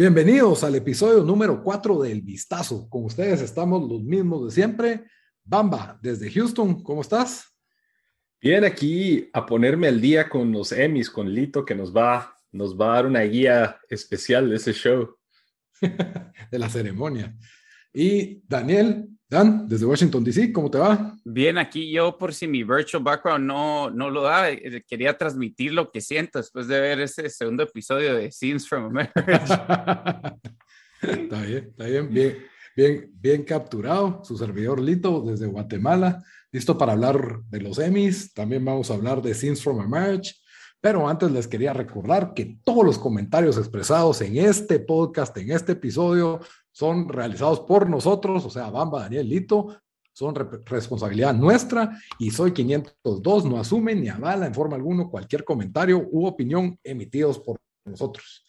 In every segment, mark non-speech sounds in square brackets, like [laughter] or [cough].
Bienvenidos al episodio número 4 del Vistazo. Con ustedes estamos los mismos de siempre. Bamba, desde Houston, ¿cómo estás? Bien, aquí a ponerme al día con los Emmys, con Lito, que nos va, nos va a dar una guía especial de ese show. [laughs] de la ceremonia. Y Daniel, Dan, desde Washington, D.C., ¿cómo te va? Bien, aquí yo por si mi virtual background no, no lo da, eh, quería transmitir lo que siento después de ver ese segundo episodio de Scenes from America. [laughs] está bien, está bien, bien, bien, bien capturado. Su servidor Lito desde Guatemala, listo para hablar de los Emmys. También vamos a hablar de Scenes from a Marriage. Pero antes les quería recordar que todos los comentarios expresados en este podcast, en este episodio, son realizados por nosotros, o sea, Bamba, Daniel, Lito, son responsabilidad nuestra y Soy 502 no asume ni avala en forma alguna cualquier comentario u opinión emitidos por nosotros.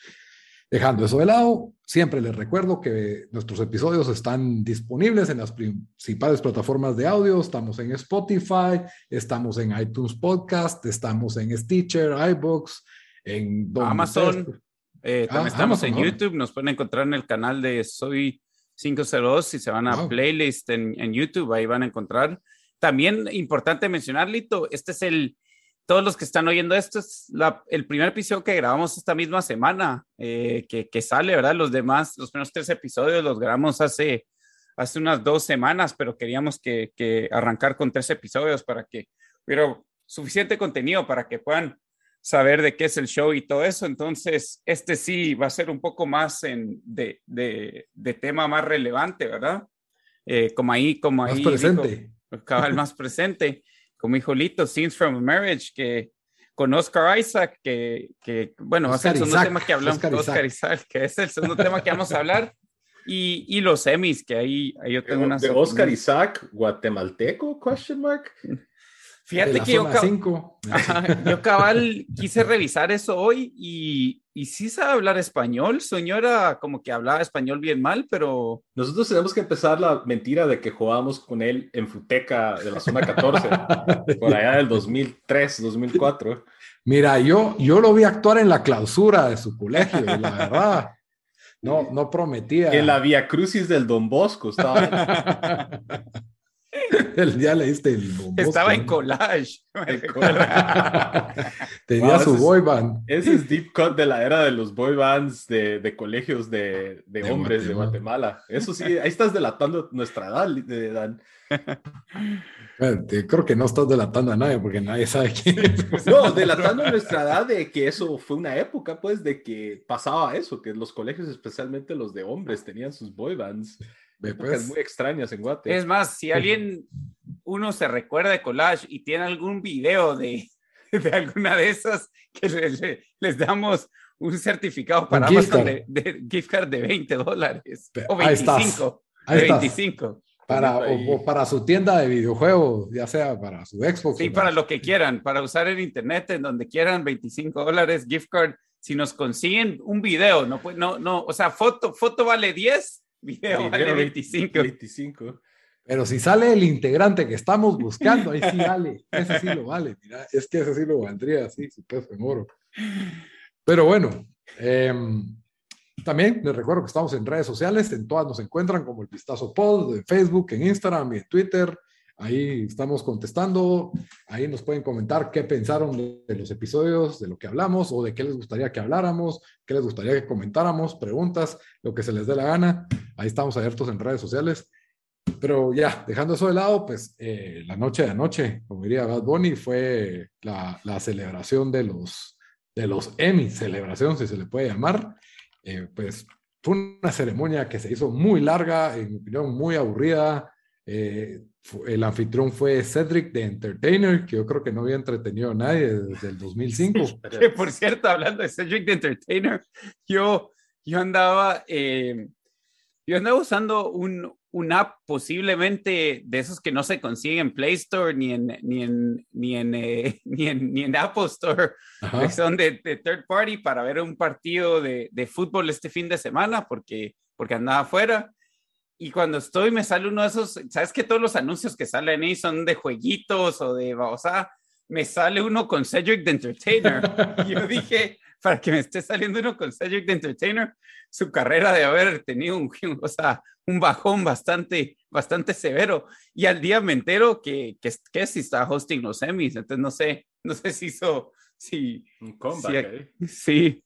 Dejando eso de lado, siempre les recuerdo que nuestros episodios están disponibles en las principales plataformas de audio. Estamos en Spotify, estamos en iTunes Podcast, estamos en Stitcher, iBooks, en Amazon. Eh, también ah, estamos en YouTube, nos pueden encontrar en el canal de Soy 502 si se van a playlist en, en, YouTube, ahí van a encontrar. También importante mencionar, Lito, este es el, todos los que están oyendo esto, es la, el primer episodio que grabamos esta misma semana, eh, que, que, sale, ¿verdad? Los demás, los primeros tres episodios los grabamos hace, hace unas dos semanas, pero queríamos que, que arrancar con tres episodios para que hubiera suficiente contenido para que puedan saber de qué es el show y todo eso. Entonces, este sí va a ser un poco más en, de, de, de tema más relevante, ¿verdad? Eh, como ahí, como ahí. Más presente. cabal más presente. Como dijo Lito, Scenes from a Marriage, que con Oscar Isaac, que, que bueno, a ser el segundo tema que hablamos. Oscar, Isaac. que es el segundo tema que vamos a hablar. Y, y los semis, que ahí, ahí yo tengo una. De Oscar Isaac, guatemalteco, question mark. Fíjate que yo, yo, cabal quise revisar eso hoy y, y sí sabe hablar español. Señora, como que hablaba español bien mal, pero. Nosotros tenemos que empezar la mentira de que jugábamos con él en Futeca de la zona 14, [laughs] por allá del 2003, 2004. Mira, yo, yo lo vi actuar en la clausura de su colegio, la verdad. No, no prometía. En la Vía Crucis del Don Bosco estaba. [laughs] [laughs] ya leíste el Estaba en collage. [laughs] [laughs] Tenía su boy band. Ese es deep cut de la era de los boy bands de, de colegios de, de, hombres de Guatemala. Eso sí, ahí estás delatando nuestra edad, Dan. Creo que no estás delatando a nadie porque nadie sabe quién es. No, delatando nuestra edad de que eso fue una época, pues, de que pasaba eso, que los colegios, especialmente los de hombres, tenían sus boy bands. Pues. muy extrañas en Guate. Es más, si alguien, uno se recuerda de collage y tiene algún video de, de alguna de esas, que les, damos un certificado para Amazon de, gift card de 20 dólares o 25. Ahí 25. Para, o, para su tienda de videojuegos, ya sea para su Xbox. Sí, para lo que quieran, para usar el internet en donde quieran, 25 dólares, gift card. Si nos consiguen un video, no, no, no, o sea, foto, foto vale 10, Video, vale 25. 25. Pero si sale el integrante que estamos buscando, ahí sí [laughs] vale. Ese sí lo vale. Mira, es que ese sí lo valdría, sí, su peso en oro. Pero bueno, em, también les recuerdo que estamos en redes sociales. En todas nos encuentran como el Vistazo Pod, en Facebook, en Instagram y en Twitter. Ahí estamos contestando. Ahí nos pueden comentar qué pensaron de, los episodios, de lo que hablamos o de qué les gustaría que habláramos, qué les gustaría que comentáramos, preguntas, lo que se les dé la gana. Ahí estamos abiertos en redes sociales. Pero ya, dejando eso de lado, pues eh, la noche de anoche, como diría Bad Bunny, fue la, la, celebración de los, de los Emmy, celebración si se le puede llamar. Eh, pues fue una ceremonia que se hizo muy larga, en mi opinión muy aburrida, Eh, el anfitrión fue Cedric the Entertainer, que yo creo que no había entretenido a nadie desde el 2005. [laughs] que por cierto, hablando de Cedric the Entertainer, yo, yo andaba, eh, yo andaba usando un, un app posiblemente de esos que no se consiguen en Play Store ni en, ni en, ni en, eh, [laughs] ni en, ni en Apple Store, que son de, third party para ver un partido de, de, fútbol este fin de semana porque, porque andaba afuera. Y cuando estoy me sale uno de esos, sabes que todos los anuncios que salen ahí son de jueguitos o de, o sea, me sale uno con Cedric the Entertainer. y yo dije, para que me esté saliendo uno con Cedric the Entertainer, su carrera de haber tenido un, o sea, un bajón bastante, bastante severo. Y al día me entero que, que, que si está hosting los semis, entonces no sé, no sé si hizo, si... Un comeback, Sí.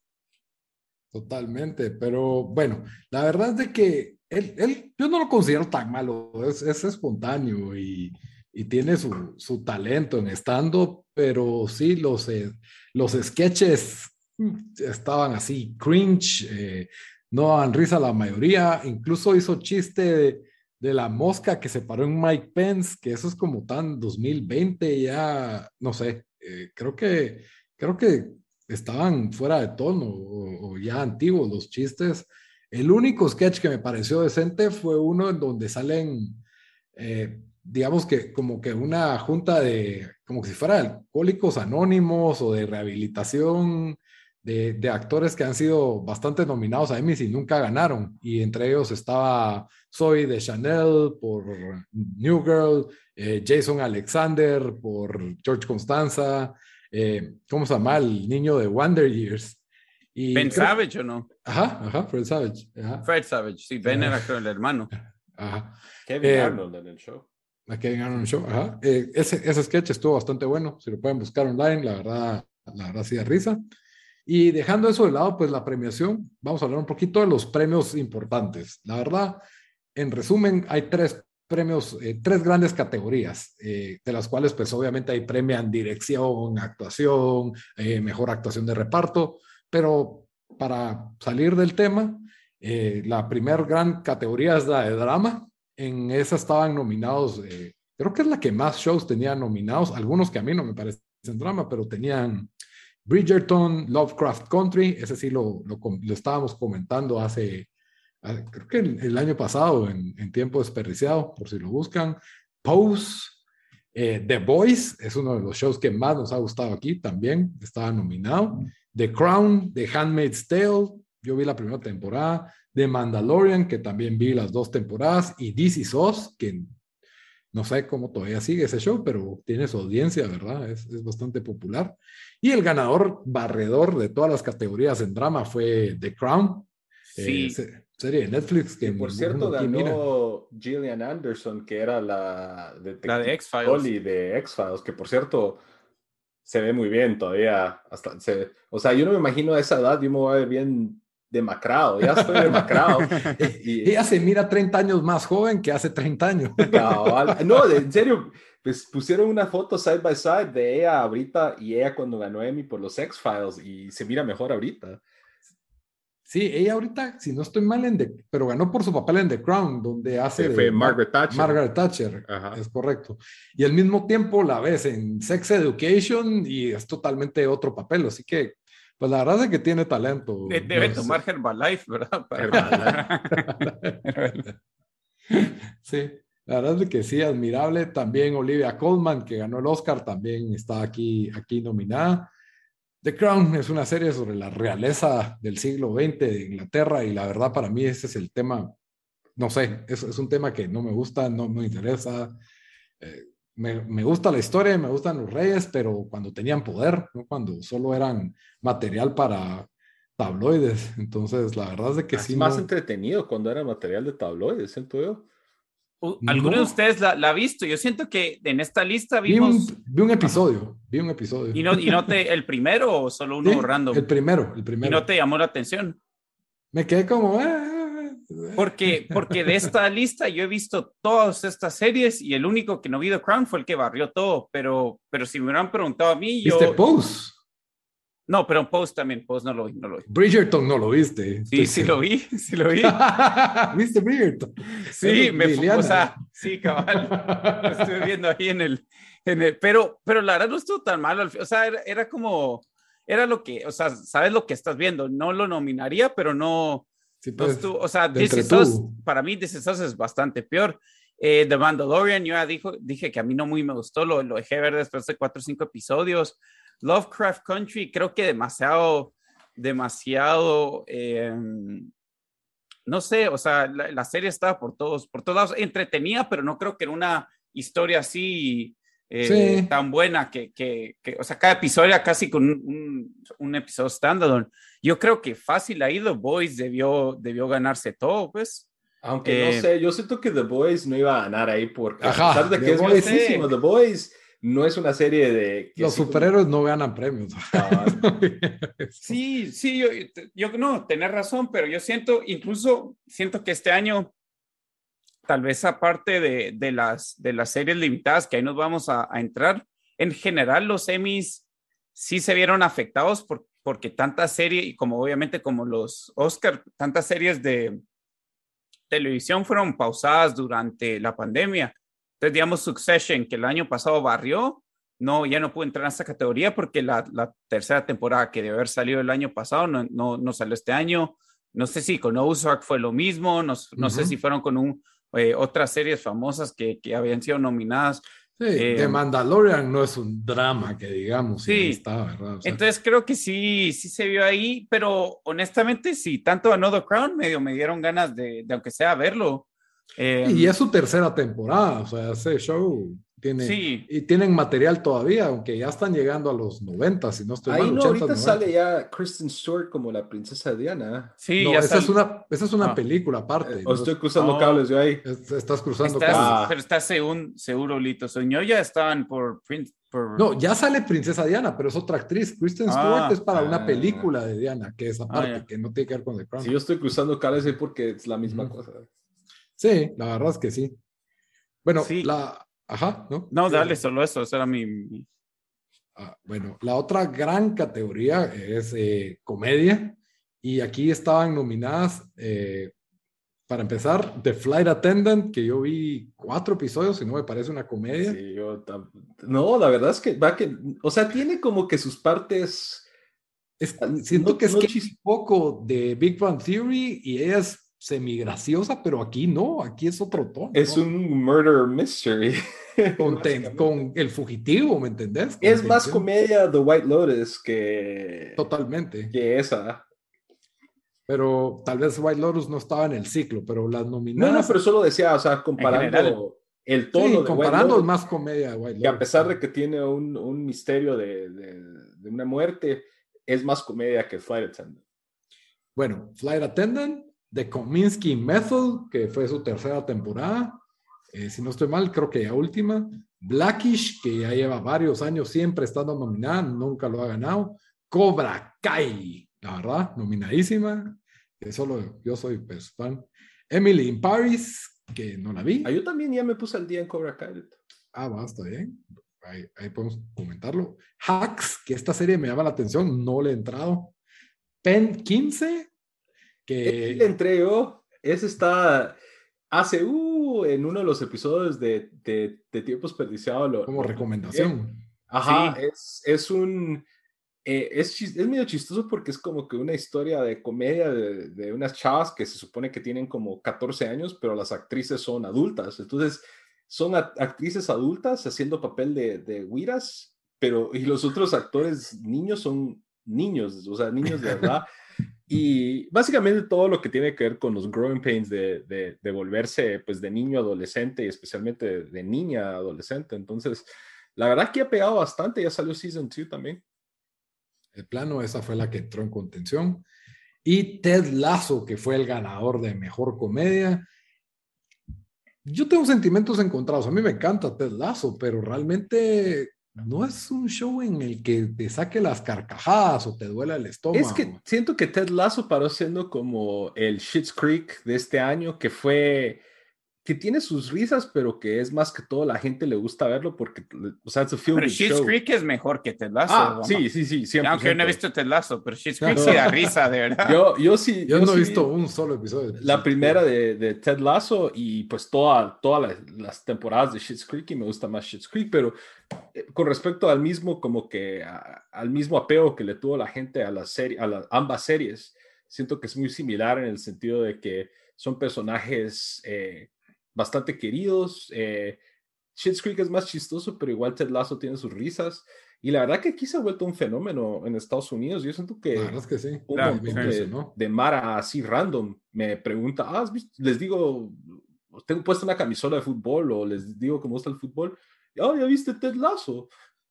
Totalmente, pero bueno, la verdad es de que él, él yo no lo considero tan malo, es, es espontáneo y, y tiene su, su, talento en estando, pero sí, los, eh, los sketches estaban así cringe, eh, no daban risa la mayoría, incluso hizo chiste de, la mosca que se paró en Mike Pence, que eso es como tan 2020 ya, no sé, eh, creo que creo que estaban fuera de tono o, ya antiguos los chistes. El único sketch que me pareció decente fue uno en donde salen, eh, digamos que como que una junta de, como si fuera alcohólicos anónimos o de rehabilitación de, actores que han sido bastante nominados a Emmys y nunca ganaron. Y entre ellos estaba Zoe de Chanel por New Girl, eh, Jason Alexander por George Constanza, eh, ¿cómo se llama? El niño de Wonder Years. Y ben Savage o no? Ajá, ajá, Fred Savage. Fred Savage, sí, Ben era el hermano. [laughs] Ajá. Kevin eh, Arnold en el show. Kevin Arnold en el show, ajá. ese, ese sketch estuvo bastante bueno, si lo pueden buscar online, la verdad, la verdad sí da risa. Y dejando eso de lado, pues la premiación, vamos a hablar un poquito de los premios importantes. La verdad, en resumen, hay tres premios, eh, tres grandes categorías, eh, de las cuales pues obviamente hay premian dirección, actuación, eh, mejor actuación de reparto, pero para salir del tema, la primera gran categoría es la de drama. En esa estaban nominados, creo que es la que más shows tenía nominados, algunos que a mí no me parecen drama, pero tenían Bridgerton, Lovecraft Country, ese sí lo, lo, estábamos comentando hace, creo que el, año pasado, en, en, tiempo desperdiciado, por si lo buscan. Pose, eh, The Voice, es uno de los shows que más nos ha gustado aquí, también estaba nominado. The Crown, The Handmaid's Tale, yo vi la primera temporada. The Mandalorian, que también vi las dos temporadas. Y This Is Us, que no sé cómo todavía sigue ese show, pero tiene su audiencia, ¿verdad? Es, es, bastante popular. Y el ganador barredor de todas las categorías en drama fue The Crown. Sí. Eh, serie de Netflix que por cierto ganó Gillian Anderson que era la de, la de X-Files de X-Files que por cierto se ve muy bien todavía hasta o sea yo no me imagino a esa edad yo me voy a ver bien demacrado, ya estoy demacrado. [laughs] [laughs] y, ella se mira 30 años más joven que hace 30 años. [laughs] no, en serio, pues pusieron una foto side by side de ella ahorita y ella cuando ganó Emmy por los X-Files y se mira mejor ahorita. Sí, ella ahorita, si no estoy mal, en The, pero ganó por su papel en The Crown, donde hace... fue Margaret Thatcher. Margaret Thatcher, es correcto. Y al mismo tiempo la ves en Sex Education y es totalmente otro papel, así que pues la verdad es que tiene talento. debe tomar Herbalife, ¿verdad? [laughs] sí, la verdad es que sí, admirable. También Olivia Colman, que ganó el Oscar, también está aquí, aquí nominada. The Crown es una serie sobre la realeza del siglo XX de Inglaterra y la verdad para mí ese es el tema, no sé, es, es un tema que no me gusta, no me interesa. Eh, me, gusta la historia, me gustan los reyes, pero cuando tenían poder, ¿no? cuando solo eran material para tabloides. Entonces, la verdad es de que sí. Es más entretenido cuando era material de tabloides, siento yo. ¿Alguno de ustedes la, ha visto? Yo siento que en esta lista vimos... Vi un, episodio, vi un episodio. ¿Y no, y no te, el primero o solo uno random? El primero, el primero. ¿Y no te llamó la atención? Me quedé como... Eh, porque, porque de esta [laughs] lista yo he visto todas estas series y el único que no vi The Crown fue el que barrió todo, pero, pero si me hubieran preguntado a mí, yo... ¿Viste Pose? No, pero Post también, Post no lo vi, no lo vi. Bridgerton no lo viste. Sí, sí lo vi, [laughs] sí lo vi. [laughs] ¿Viste Bridgerton? Sí, me fue, o sea, sí, cabal. lo estuve viendo ahí en el, en el, pero, pero la verdad no estuvo tan mal, o sea, era, como, era lo que, o sea, sabes lo que estás viendo, no lo nominaría, pero no, sí, pues, o sea, para mí This es bastante peor. Eh, The Mandalorian, yo ya dijo, dije que a mí no muy me gustó, lo, lo dejé ver después de cuatro o cinco episodios. Lovecraft Country, creo que demasiado, demasiado, em, no sé, o sea, la, serie estaba por todos, por todos lados, entretenida, pero no creo que era una historia así eh, tan buena que, que, que, o sea, cada episodio era casi con un, un, episodio standalone. Yo creo que fácil ahí The Boys debió, debió ganarse todo, pues. Aunque no eh, sé, yo siento que The Boys no iba a ganar ahí porque a pesar de que es buenísimo, The Boys no es una serie de... Los superhéroes no ganan premios. [laughs] [laughs] sí, sí, yo, yo no, tenés razón, pero yo siento, incluso siento que este año, tal vez aparte de, de las, de las series limitadas, que ahí nos vamos a, entrar, en general los Emmys sí se vieron afectados por, porque tanta serie, y como obviamente como los Oscar, tantas series de televisión fueron pausadas durante la pandemia entonces, digamos, Succession, que el año pasado barrió, no, ya no pudo entrar en esta categoría porque la, la tercera temporada que debe haber salido el año pasado no, no, no salió este año. No sé si con Ozark fue lo mismo, no, no sé si fueron con un, eh, otras series famosas que, que, habían sido nominadas. Sí, The eh, Mandalorian no es un drama que digamos. Sí, está, ¿verdad? entonces creo que sí, sí se vio ahí, pero honestamente, sí, tanto Another Crown medio me dieron ganas de, de aunque sea verlo y em, es su tercera temporada, o sea, ese show tiene. Sí. Y tienen material todavía, aunque ya están llegando a los 90, si no estoy Ahí no, ahorita sale ya Kristen Stewart como la princesa Diana. Sí, ya esa, es una, esa es una ah. película aparte. Eh, o estoy cruzando cables yo ahí. estás cruzando cables. Pero estás según, seguro, Lito. Soñó ya estaban por, por, No, ya sale Princesa Diana, pero es otra actriz. Kristen Stewart ah. es para una ah. película de Diana, que es aparte, que no tiene que ver con The Crown. Si yo estoy cruzando cables es porque es la misma cosa. Sí, la verdad es que sí. Bueno, sí. la... Ajá, ¿no? No, dale, solo eso, eso era mi... Ah, bueno, la otra gran categoría es eh, comedia y aquí estaban nominadas, eh, para empezar, The Flight Attendant, que yo vi cuatro episodios y no me parece una comedia. Sí, yo no, la verdad es que va que, o sea, tiene como que sus partes... siento que es que es poco de Big Bang Theory y es semigraciosa, pero aquí no, aquí es otro tono. Es un murder mystery. [laughs] Con, el fugitivo, ¿me entendés? es más comedia The White Lotus que... Totalmente. Que esa. Pero tal vez White Lotus no estaba en el ciclo, pero las nominadas... No, no, pero solo decía, o sea, comparando el tono de comparando White más comedia de White Lotus. Que a pesar de que tiene un, un misterio de, de, de, una muerte, es más comedia que Flight Attendant. Bueno, Flight Attendant The Kominsky Method, que fue su tercera temporada. Eh, si no estoy mal, creo que ya última. Blackish, que ya lleva varios años siempre estando nominada, nunca lo ha ganado. Cobra Kai, la verdad, nominadísima. Que solo yo soy pues, fan. Emily in Paris, que no la vi. Ah, yo también ya me puse al día en Cobra Kai. Ah, va, está bien. Ahí, ahí, podemos comentarlo. Hacks, que esta serie me llama la atención, no le he entrado. Pen 15, que... Le entré yo. Ese está hace uh, en uno de los episodios de, de, de Tiempo Desperdiciado. Como recomendación. Ajá, es, es un... Eh, es, es medio chistoso porque es como que una historia de comedia de, de, unas chavas que se supone que tienen como 14 años, pero las actrices son adultas. Entonces, son actrices adultas haciendo papel de, de pero y los otros actores niños son niños, o sea, niños de [laughs] verdad. Y básicamente todo lo que tiene que ver con los growing pains de, de, volverse pues de niño adolescente y especialmente de, niña adolescente. Entonces, la verdad que ha pegado bastante, ya salió Season 2 también. El plano, esa fue la que entró en contención. Y Ted Lasso, que fue el ganador de Mejor Comedia. Yo tengo sentimientos encontrados. A mí me encanta Ted Lasso, pero realmente no es un show en el que te saque las carcajadas o te duela el estómago. Es que siento que Ted Lasso paró siendo como el Shit's Creek de este año, que fue que tiene sus risas, pero que es más que todo la gente le gusta verlo porque, o sea, es un film Pero Schitt's Creek es mejor que Ted Lasso. Ah, sí, sí, sí, siempre. Aunque no he visto Ted Lasso, pero Schitt's Creek sí da risa, de verdad. Yo, yo sí. Yo, no he visto un solo episodio. La primera de, de, Ted Lasso y pues todas toda las temporadas de Schitt's Creek y me gusta más Schitt's Creek, pero eh, con respecto al mismo, como que al mismo apego que le tuvo la gente a la serie, a las ambas series, siento que es muy similar en el sentido de que son personajes eh, bastante queridos. Eh, Schitt's Creek es más chistoso, pero igual Ted Lasso tiene sus risas. Y la verdad que aquí se ha vuelto un fenómeno en Estados Unidos. Yo siento que, es que sí. un de, de, Mara así random me pregunta, ah, les digo, tengo puesto una camisola de fútbol o les digo me gusta el fútbol. Oh, ya viste Ted Lasso.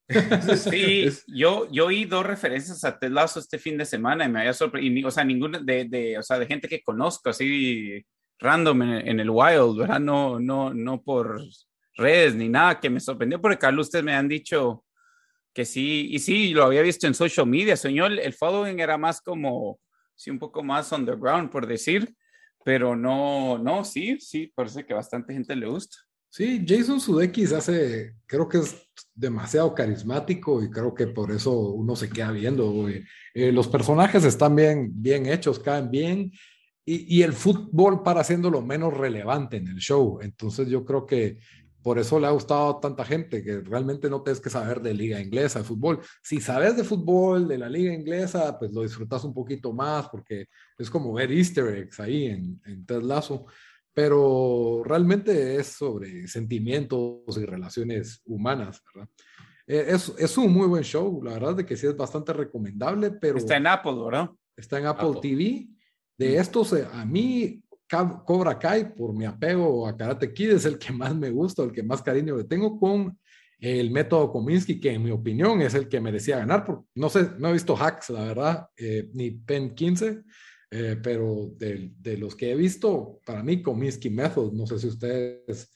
[laughs] sí, yo, yo oí dos referencias a Ted Lasso este fin de semana y me había sorprendido, o sea, ninguna de, de, o sea, de gente que conozco, así random en, el wild, ¿verdad? No, no, no por redes ni nada, que me sorprendió porque Carlos, ustedes me han dicho que sí, y sí, lo había visto en social media, señor, el following era más como, sí, un poco más underground, por decir, pero no, no, sí, sí, parece que bastante gente le gusta. Sí, Jason Sudeikis hace, creo que es demasiado carismático y creo que por eso uno se queda viendo. Eh, los personajes están bien, bien hechos, caen bien y, el fútbol para lo menos relevante en el show. Entonces yo creo que por eso le ha gustado a tanta gente, que realmente no tienes que saber de liga inglesa, de fútbol. Si sabes de fútbol, de la liga inglesa, pues lo disfrutas un poquito más porque es como ver easter eggs ahí en, en Ted Lasso. Pero realmente es sobre sentimientos y relaciones humanas, ¿verdad? Eh, es, es, un muy buen show, la verdad de que sí es bastante recomendable, pero... Está en Apple, ¿verdad? Está en Apple. TV de estos, eh, a mí Cobra Kai, por mi apego a Karate Kid, es el que más me gusta, el que más cariño le tengo con el método Kominsky, que en mi opinión es el que merecía ganar. Porque, no sé, no he visto Hacks, la verdad, eh, ni Pen 15, eh, pero de, de, los que he visto, para mí Kominsky Method, no sé si ustedes...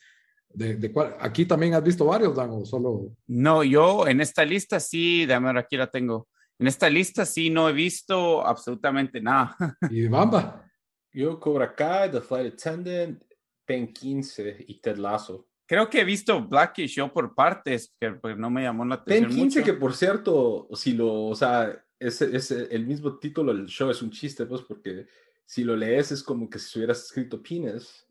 De, de cuál, aquí también has visto varios, Dan, o solo. No, yo en esta lista sí, ver, aquí la tengo. En esta lista sí no he visto absolutamente nada. [laughs] ¿Y Bamba? Yo Cobra Kai, The Flight Attendant, Pen 15 y Ted Lasso. Creo que he visto Blackish yo por partes, que pues, no me llamó la atención. Pen 15 que por cierto, si lo, o sea, es, es el mismo título del show, es un chiste, pues, porque si lo lees es como que si hubieras escrito Pines.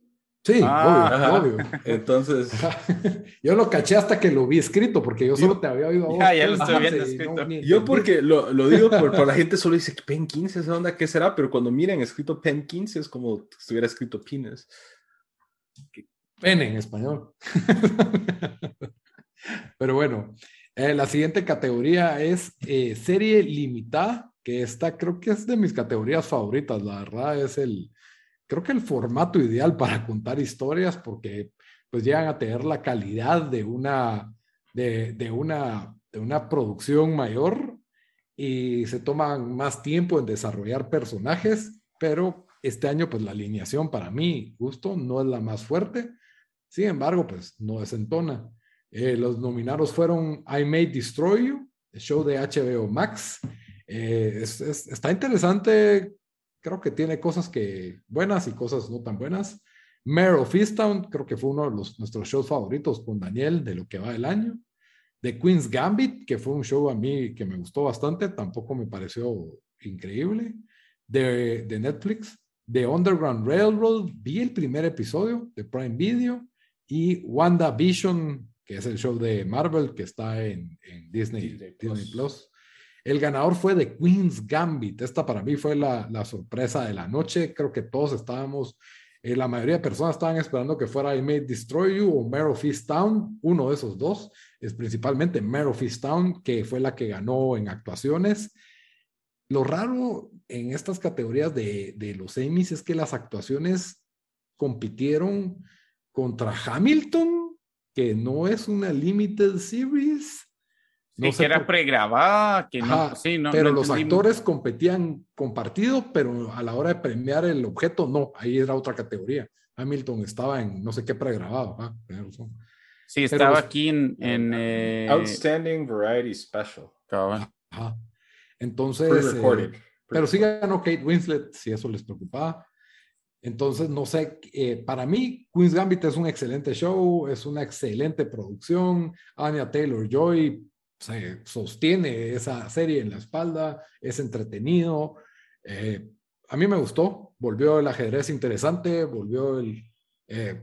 Sí, ah, obvio, Entonces. [laughs] yo lo caché hasta que lo vi escrito, porque yo solo te había oído. Ya, ya lo estoy viendo escrito. yo, porque lo, lo digo por, la gente solo dice Pen 15, ¿esa onda qué será? Pero cuando miran escrito Pen 15 es como si estuviera escrito Pines. Pen en español. [laughs] Pero bueno, eh, la siguiente categoría es eh, serie limitada, que esta creo que es de mis categorías favoritas. La verdad es el creo que el formato ideal para contar historias porque pues llegan a tener la calidad de una, de, una, de una producción mayor y se toman más tiempo en desarrollar personajes, pero este año pues la alineación para mí, justo, no es la más fuerte. Sin embargo, pues no desentona. Eh, los nominados fueron I May Destroy You, el show de HBO Max. Eh, está interesante creo que tiene cosas que buenas y cosas no tan buenas. Mare of Easttown, creo que fue uno de los, nuestros shows favoritos con Daniel de lo que va del año. The Queen's Gambit, que fue un show a mí que me gustó bastante, tampoco me pareció increíble. De, de Netflix. The Underground Railroad, vi el primer episodio de Prime Video. Y WandaVision, que es el show de Marvel que está en, en Disney, Disney, Plus. El ganador fue The Queen's Gambit. Esta para mí fue la, sorpresa de la noche. Creo que todos estábamos, eh, la mayoría de personas estaban esperando que fuera I May Destroy You o Mare of Town. Uno de esos dos es principalmente Mare of Town, que fue la que ganó en actuaciones. Lo raro en estas categorías de, de los Emmys es que las actuaciones compitieron contra Hamilton, que no es una limited series no que era pregrabada, que no, sí, no, Pero los actores competían compartido, pero a la hora de premiar el objeto, no, ahí era otra categoría. Hamilton estaba en no sé qué pregrabado. Ah, sí, estaba aquí en... en eh, Outstanding Variety Special. Entonces, eh, pero sí ganó Kate Winslet, si eso les preocupaba. Entonces, no sé, eh, para mí, Queen's Gambit es un excelente show, es una excelente producción. Anya Taylor Joy se sostiene esa serie en la espalda, es entretenido. Eh, a mí me gustó, volvió el ajedrez interesante, volvió el... Eh,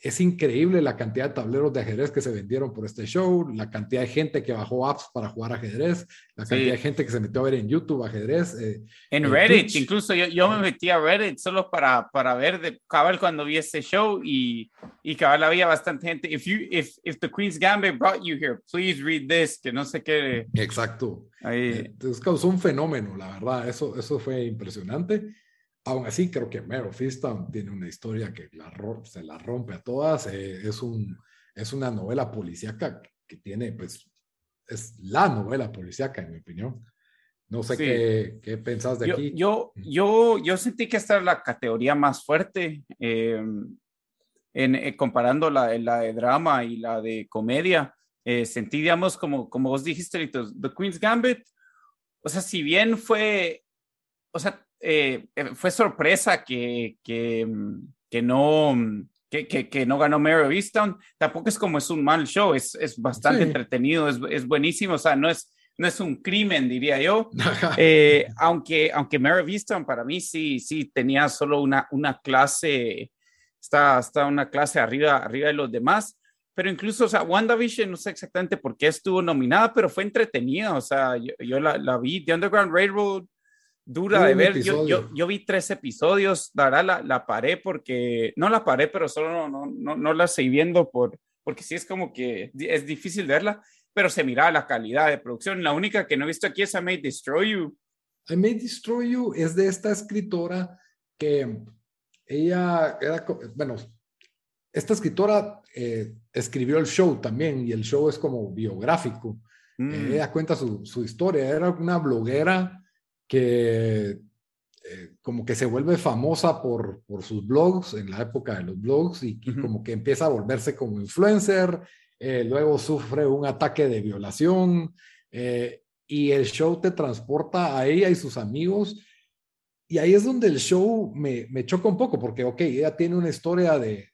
es increíble la cantidad de tableros de ajedrez que se vendieron por este show, la cantidad de gente que bajó apps para jugar ajedrez, la cantidad de gente que se metió a ver en YouTube ajedrez. Eh, en Reddit, incluso yo, yo, me metí a Reddit solo para, para ver de cabal cuando vi este show y, y cabal había bastante gente. If, you, if, if the Queen's Gambit brought you here, please read this, que no sé qué. Exacto. Ahí. Entonces causó un fenómeno, la verdad, eso, eso fue impresionante. Aún así, creo que Mare of tiene una historia que la, se la rompe a todas. Eh, es, un, es una novela policíaca que tiene, pues, es la novela policíaca, en mi opinión. No sé qué, qué pensás de aquí. Yo, yo, yo sentí que esta es la categoría más fuerte, eh, en, eh, comparando la, la, de drama y la de comedia. sentí, digamos, como, como vos dijiste, The Queen's Gambit, o sea, si bien fue, o sea, eh, eh, fue sorpresa que, que, mm, que no, mm, que, que, no ganó Mary Easton. Tampoco es como es un mal show, es, es bastante entretenido, es, es, buenísimo, o sea, no es, no es un crimen, diría yo. [laughs] Eh, aunque, aunque Mary Easton para mí sí, sí tenía solo una, una clase, está, está una clase arriba, arriba de los demás. Pero incluso, o sea, WandaVision, no sé exactamente por qué estuvo nominada, pero fue entretenida. O sea, yo, yo la, la vi. The Underground Railroad dura de ver. Yo, yo, yo, vi tres episodios, dará la, la paré porque, no la paré, pero solo no, no, no, la seguí viendo por, porque sí es como que es difícil verla, pero se mira la calidad de producción. La única que no he visto aquí es I May Destroy You. I May Destroy You es de esta escritora que ella era, bueno, esta escritora eh, escribió el show también y el show es como biográfico. Mm. ella cuenta su, su historia, era una bloguera que eh, como que se vuelve famosa por, por, sus blogs en la época de los blogs y, como que empieza a volverse como influencer, eh, luego sufre un ataque de violación eh, y el show te transporta a ella y sus amigos y ahí es donde el show me, me choca un poco porque, ok, ella tiene una historia de,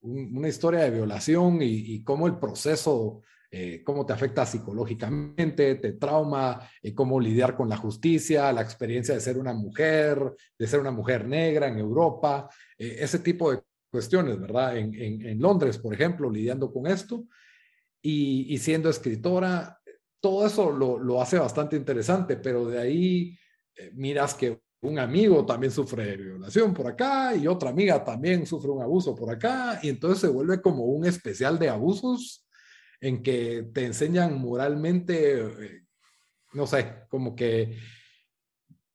una historia de violación y, y cómo el proceso eh, cómo te afecta psicológicamente, te trauma, eh, cómo lidiar con la justicia, la experiencia de ser una mujer, de ser una mujer negra en Europa, eh, ese tipo de cuestiones, ¿verdad? En, Londres, por ejemplo, lidiando con esto y, siendo escritora, todo eso lo, lo, hace bastante interesante, pero de ahí miras que un amigo también sufre violación por acá y otra amiga también sufre un abuso por acá y entonces se vuelve como un especial de abusos en que te enseñan moralmente, eh, no sé, como que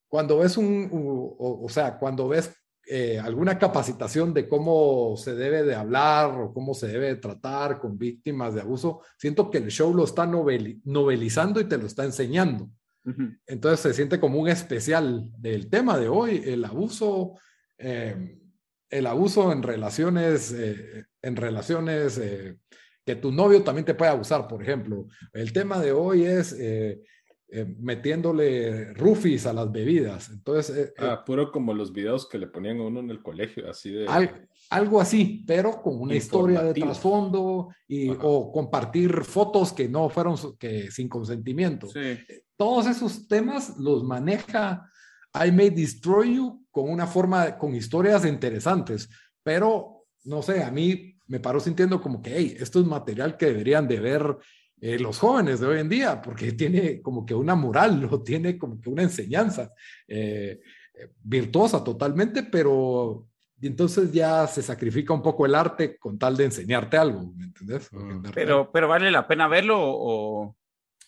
cuando ves un, o, sea, cuando ves eh, alguna capacitación de cómo se debe de hablar o cómo se debe de tratar con víctimas de abuso, siento que el show lo está novelizando y te lo está enseñando. Entonces se siente como un especial del tema de hoy, el abuso, eh, el abuso en relaciones, en relaciones que tu novio también te puede abusar, por ejemplo. El tema de hoy es eh, eh, metiéndole rufis a las bebidas. Entonces, eh, ah, puro como los videos que le ponían a uno en el colegio, así de... algo así, pero con una historia de trasfondo y, o compartir fotos que no fueron que sin consentimiento. Todos esos temas los maneja I May Destroy You con una forma, con historias interesantes, pero no sé, a mí me paro sintiendo como que, hey, esto es material que deberían de ver eh, los jóvenes de hoy en día, porque tiene como que una moral, [laughs] o tiene como que una enseñanza eh, virtuosa totalmente, pero entonces ya se sacrifica un poco el arte con tal de enseñarte algo, ¿me entendés? Mm. Pero, pero vale la pena verlo o...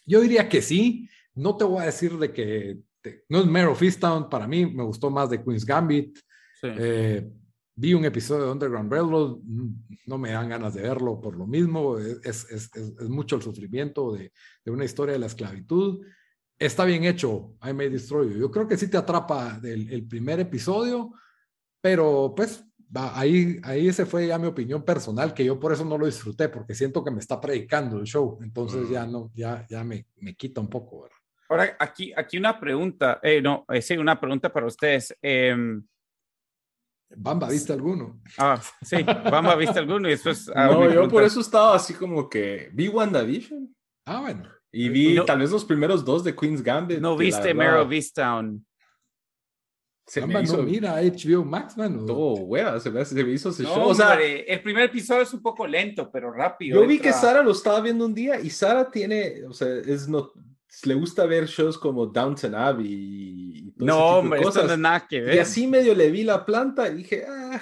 Yo diría que sí, no te voy a decir de que no es Mare of Easttown, para mí me gustó más de Queen's Gambit. Sí. Eh, Vi un episodio de Underground Railroad, mm, no me dan ganas de verlo por lo mismo, es, es, es, mucho el sufrimiento de, de, una historia de la esclavitud. Está bien hecho, I May Destroy You. Yo creo que sí te atrapa el, el primer episodio, pero pues ahí, ahí ese fue ya mi opinión personal, que yo por eso no lo disfruté, porque siento que me está predicando el show, entonces ya no, ya, ya me, me quita un poco, ¿verdad? Ahora, aquí, aquí una pregunta, eh, no, eh, sí, una pregunta para ustedes. Eh, Bamba, ¿viste alguno? Ah, sí, Bamba, ¿viste alguno? Y después. Ah, no, yo por eso estaba así como que. Vi WandaVision. Ah, bueno. Y vi tal vez los primeros dos de Queen's Gambit. No viste Mero Vistown. Se Bamba me hizo... no mira HBO Max, man. Todo, wea, se me, se me hizo ese no, show. O sea, el primer episodio es un poco lento, pero rápido. Yo vi que Sara lo estaba viendo un día y Sara tiene, o sea, es no, le gusta ver shows como Downton Abbey y todo No, hombre, esto no es nada que ver. Y así medio le vi la planta y dije, ah,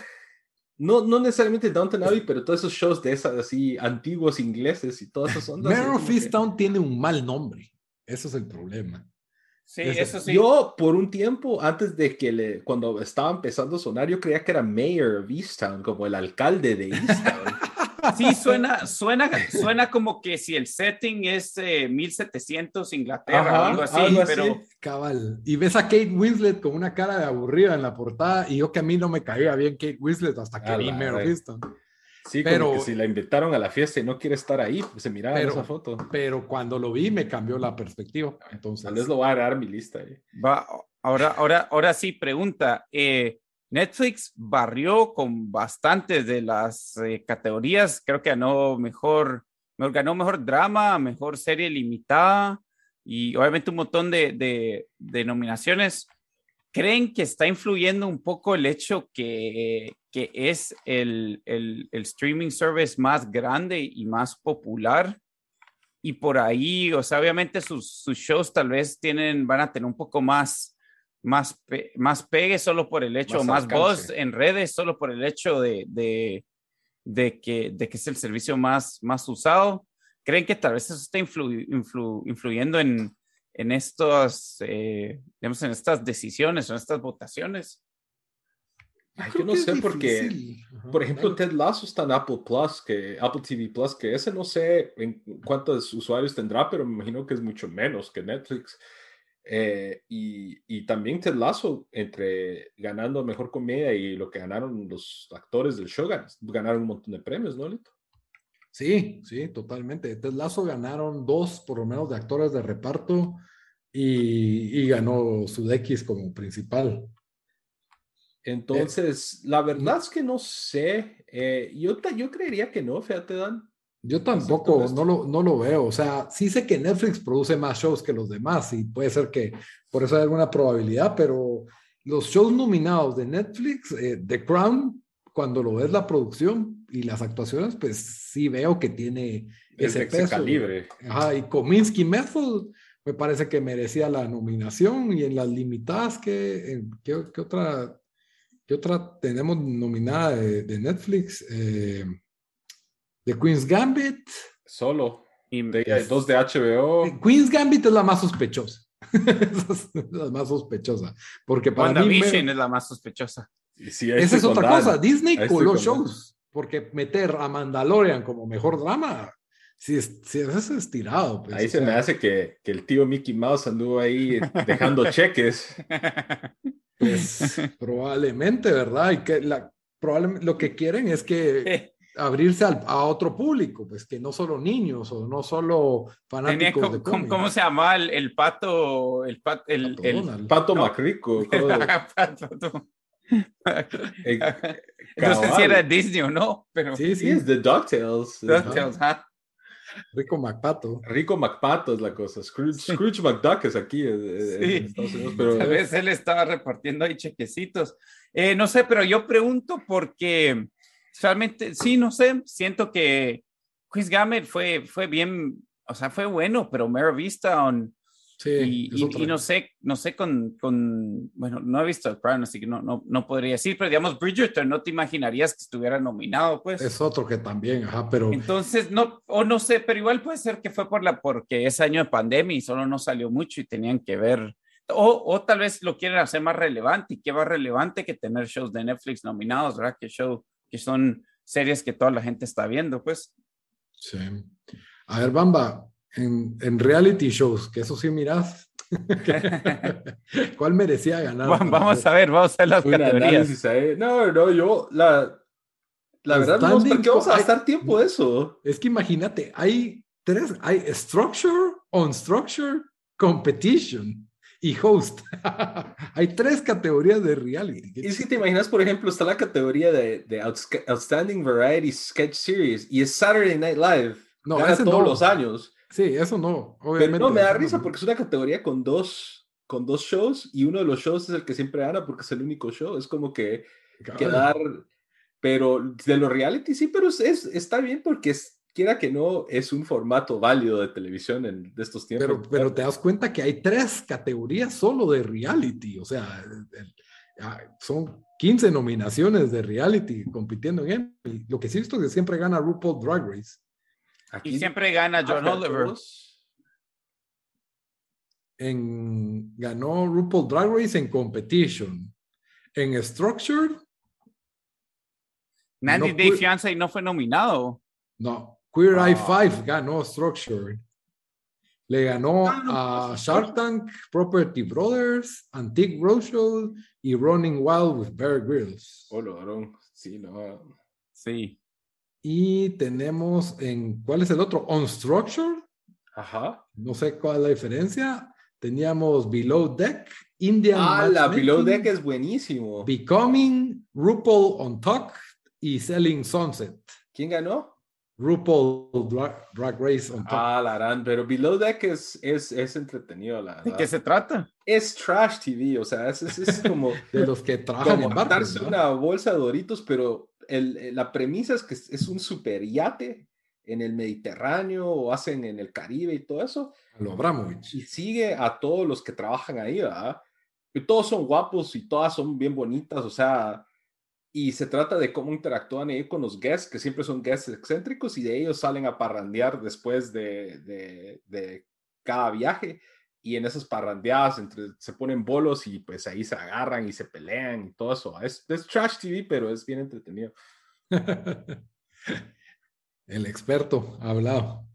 no, no necesariamente Downton Abbey, pero todos esos shows de esas así antiguos ingleses y todas esas ondas. Mare of Easttown tiene un mal nombre. Eso es el problema. Sí, eso sí. Yo, por un tiempo, antes de que le, cuando estaba empezando a sonar, yo creía que era Mayor of Easttown, como el alcalde de Easttown. [laughs] Sí, suena, suena, suena como que si el setting es 1700 Inglaterra o algo así, pero... Cabal. Y ves a Kate Winslet con una cara de aburrida en la portada y yo que a mí no me caía bien Kate Winslet hasta que vi Mare of Sí, pero si la invitaron a la fiesta y no quiere estar ahí, pues se miraba pero, esa foto. Pero cuando lo vi me cambió la perspectiva. Entonces, tal vez lo va a dar mi lista. Eh. Va, ahora, ahora, ahora sí, pregunta. Eh, Netflix barrió con bastantes de las eh, categorías. Creo que ganó mejor, ganó mejor drama, mejor serie limitada y obviamente un montón de, de, nominaciones. ¿Creen que está influyendo un poco el hecho que, es el, streaming service más grande y más popular? Y por ahí, o sea, obviamente sus, sus shows tal vez tienen, van a tener un poco más, más, más pegue solo por el hecho, más, más voz en redes, solo por el hecho de, de, de, que, de que es el servicio más, más usado. ¿Creen que tal vez eso está influ, influ, influyendo en, en, estos, eh, digamos, en estas decisiones o en estas votaciones? Yo, yo no sé porque, por ejemplo, Ted Lasso está en Apple Plus, que Apple TV Plus, que ese no sé en cuántos usuarios tendrá, pero me imagino que es mucho menos que Netflix. Eh, y, y, también Ted Lasso, entre ganando mejor comedia y lo que ganaron los actores del show, ganaron un montón de premios, ¿no, Lito? Sí, sí, totalmente. Ted Lasso ganaron dos, por lo menos, de actores de reparto y, y ganó Sudeikis como principal. Entonces, la verdad es que no sé. Eh, yo, yo creería que no, fíjate, Dan. Yo tampoco, no lo, no lo veo. O sea, sí sé que Netflix produce más shows que los demás y puede ser que por eso hay alguna probabilidad, pero los shows nominados de Netflix, eh, The Crown, cuando lo ves la producción y las actuaciones, pues sí veo que tiene ese, peso. calibre. Ajá, y Kominsky Method me parece que merecía la nominación y en las limitadas, que ¿qué, otra, qué otra tenemos nominada de, de Netflix? Eh, The Queen's Gambit. Solo. Y dos de HBO. Queen's Gambit es la más sospechosa. es [laughs] la más sospechosa. Porque para mí. Me... es la más sospechosa. Sí, Esa es otra cosa. Disney coló shows. Porque meter a Mandalorian como mejor drama. Si es, si es estirado. Pues, ahí se me hace que, que, el tío Mickey Mouse anduvo ahí dejando [laughs] cheques. Pues probablemente, ¿verdad? Y que la, probablemente lo que quieren es que [laughs] abrirse al, a otro público, pues que no solo niños o no solo fanáticos Tenía, de cómics. ¿cómo, se llama el, el, pato? El, pat, el, pato, el, el pato no. Macrico. [laughs] pato, [laughs] no sé si era Disney o no, pero sí, sí, es de DuckTales. DuckTales. Rico MacPato. Rico MacPato es la cosa. Scrooge, Scrooge McDuck es aquí en, sí. Estados Unidos. Pero... Tal vez él estaba repartiendo ahí chequecitos. Eh, no sé, pero yo pregunto porque realmente, sí, no sé, siento que Chris Gamet fue, fue bien, o sea, fue bueno, pero Mare Vista on, sí, y, y, y, no sé, no sé con, con, bueno, no he visto el Crown, así que no, no, no podría decir, pero digamos, Bridgerton, no te imaginarías que estuviera nominado, pues. Es otro que también, ajá, pero. Entonces, no, o no sé, pero igual puede ser que fue por la, porque es año de pandemia y solo no salió mucho y tenían que ver. O, o tal vez lo quieren hacer más relevante y qué más relevante que tener shows de Netflix nominados, ¿verdad? Que show que son series que toda la gente está viendo, pues. Sí. A ver, Bamba, en, en reality shows, que eso sí miras. [laughs] ¿Cuál merecía ganar? Vamos a ver, vamos a ver las categorías. No, no, yo, la, la verdad, no, ¿por qué vamos a gastar tiempo eso? Es que imagínate, hay tres, hay structure, on structure, competition. Y host. [laughs] Hay tres categorías de reality. Y si te imaginas, por ejemplo, está la categoría de, de Outstanding Variety Sketch Series y es Saturday Night Live. No, Gana todos los años. Sí, eso no. Obviamente, Pero no, me da risa porque es una categoría con dos, con dos shows y uno de los shows es el que siempre gana porque es el único show. Es como que quedar. Pero de los reality sí, pero es, está bien porque es, quiera que no, es un formato válido de televisión en, de estos tiempos. Pero, pero te das cuenta que hay tres categorías solo de reality, o sea, son 15 nominaciones de reality compitiendo en él. Lo que sí visto es que siempre gana RuPaul Drag Race. Aquí, y siempre gana John Oliver. En, ganó RuPaul Drag Race en Competition. En Structured. Nandy Day Fianza y no fue nominado. No, Queer Eye 5 ganó Structure. Le ganó a Shark Tank, Property Brothers, Antique Roadshow y Running Wild with Bear Grylls. Oh, Sí, no. Sí. Y tenemos en, ¿cuál es el otro? Unstructured. Ajá. No sé cuál es la diferencia. Teníamos Below Deck, Indian. Ah, la Below Deck es buenísimo. Becoming, RuPaul on Talk y Selling Sunset. ¿Quién ganó? RuPaul Drag, Race on Ah, la harán, pero Below Deck es, es, es entretenido, la ¿De qué se trata? Es trash TV, o sea, es, es, como... [laughs] de los que trabajan como en una bolsa de doritos, pero el, la premisa es que es un super yate en el Mediterráneo o hacen en el Caribe y todo eso. Lo Abramovich. Y sigue a todos los que trabajan ahí, ¿verdad? Y todos son guapos y todas son bien bonitas, o sea, y se trata de cómo interactúan ahí con los guests, que siempre son guests excéntricos, y de ellos salen a parrandear después de, de, de cada viaje. Y en esas parrandeadas entre, se ponen bolos y pues ahí se agarran y se pelean y todo eso. Es, es trash TV, pero es bien entretenido. [laughs] El experto ha hablado.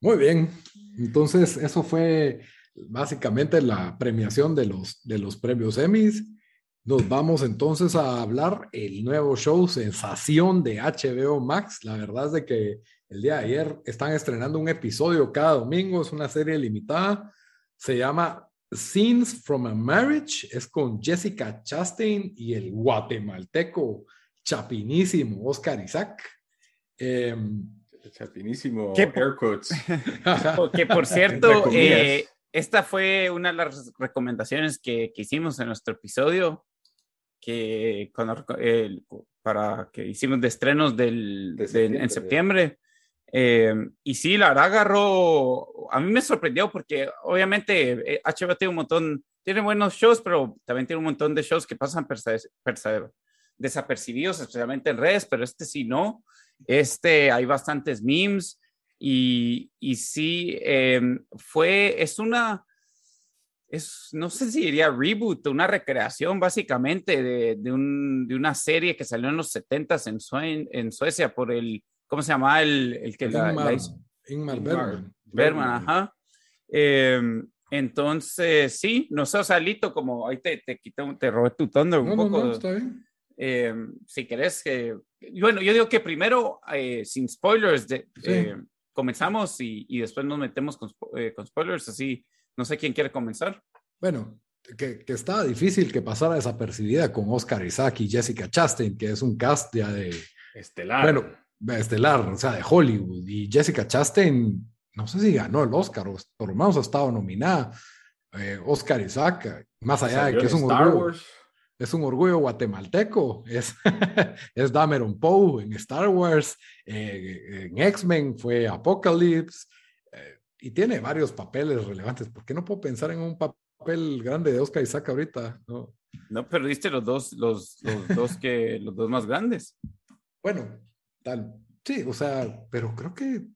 Muy bien. Entonces, eso fue básicamente la premiación de los, de los premios Emmys. Nos vamos entonces a hablar el nuevo show Sensación de HBO Max. La verdad es de que el día de ayer están estrenando un episodio cada domingo, es una serie limitada. Se llama Scenes from a Marriage, es con Jessica Chastain y el guatemalteco chapinísimo Oscar Isaac. Em, chapinísimo, que, air quotes. [laughs] que por cierto, eh, esta fue una de las recomendaciones que, que, hicimos en nuestro episodio que para que hicimos de estrenos del, en septiembre. Eh, y sí, la verdad agarró, a mí me sorprendió porque obviamente HBO eh, tiene un montón, tiene buenos shows, pero también tiene un montón de shows que pasan desapercibidos, especialmente en redes, pero este sí no. Este hay bastantes memes y, y sí, eh, fue, es una, es, no sé si diría reboot, una recreación básicamente de, de, un, de una serie que salió en los 70 en, en Suecia por el, ¿cómo se llama? El, el que la, Ingmar, Ingmar Bergman. Bergman, ajá. Em, entonces, sí, no sé, Salito, como ahí te, te te robé tu thunder un poco. No, está bien. Eh, si querés, que bueno, yo digo que primero, eh, sin spoilers, de, eh, comenzamos y, y, después nos metemos con, con spoilers, así no sé quién quiere comenzar. Bueno, que, que estaba difícil que pasara desapercibida con Oscar Isaac y Jessica Chastain, que es un cast ya de... Estelar. Bueno, estelar, o sea, de Hollywood. Y Jessica Chastain, no sé si ganó el Oscar, o por lo menos ha estado nominada. Eh, Oscar Isaac, más allá de que es un orgullo, es un orgullo guatemalteco, es, [laughs] es Dameron Poe en Star Wars, eh, en X-Men fue Apocalypse, y tiene varios papeles relevantes. ¿Por qué no puedo pensar en un papel grande de Oscar Isaac ahorita? No, no perdiste los dos, los, los [laughs] dos que, los dos más grandes. Bueno, tal, sí, o sea, pero creo que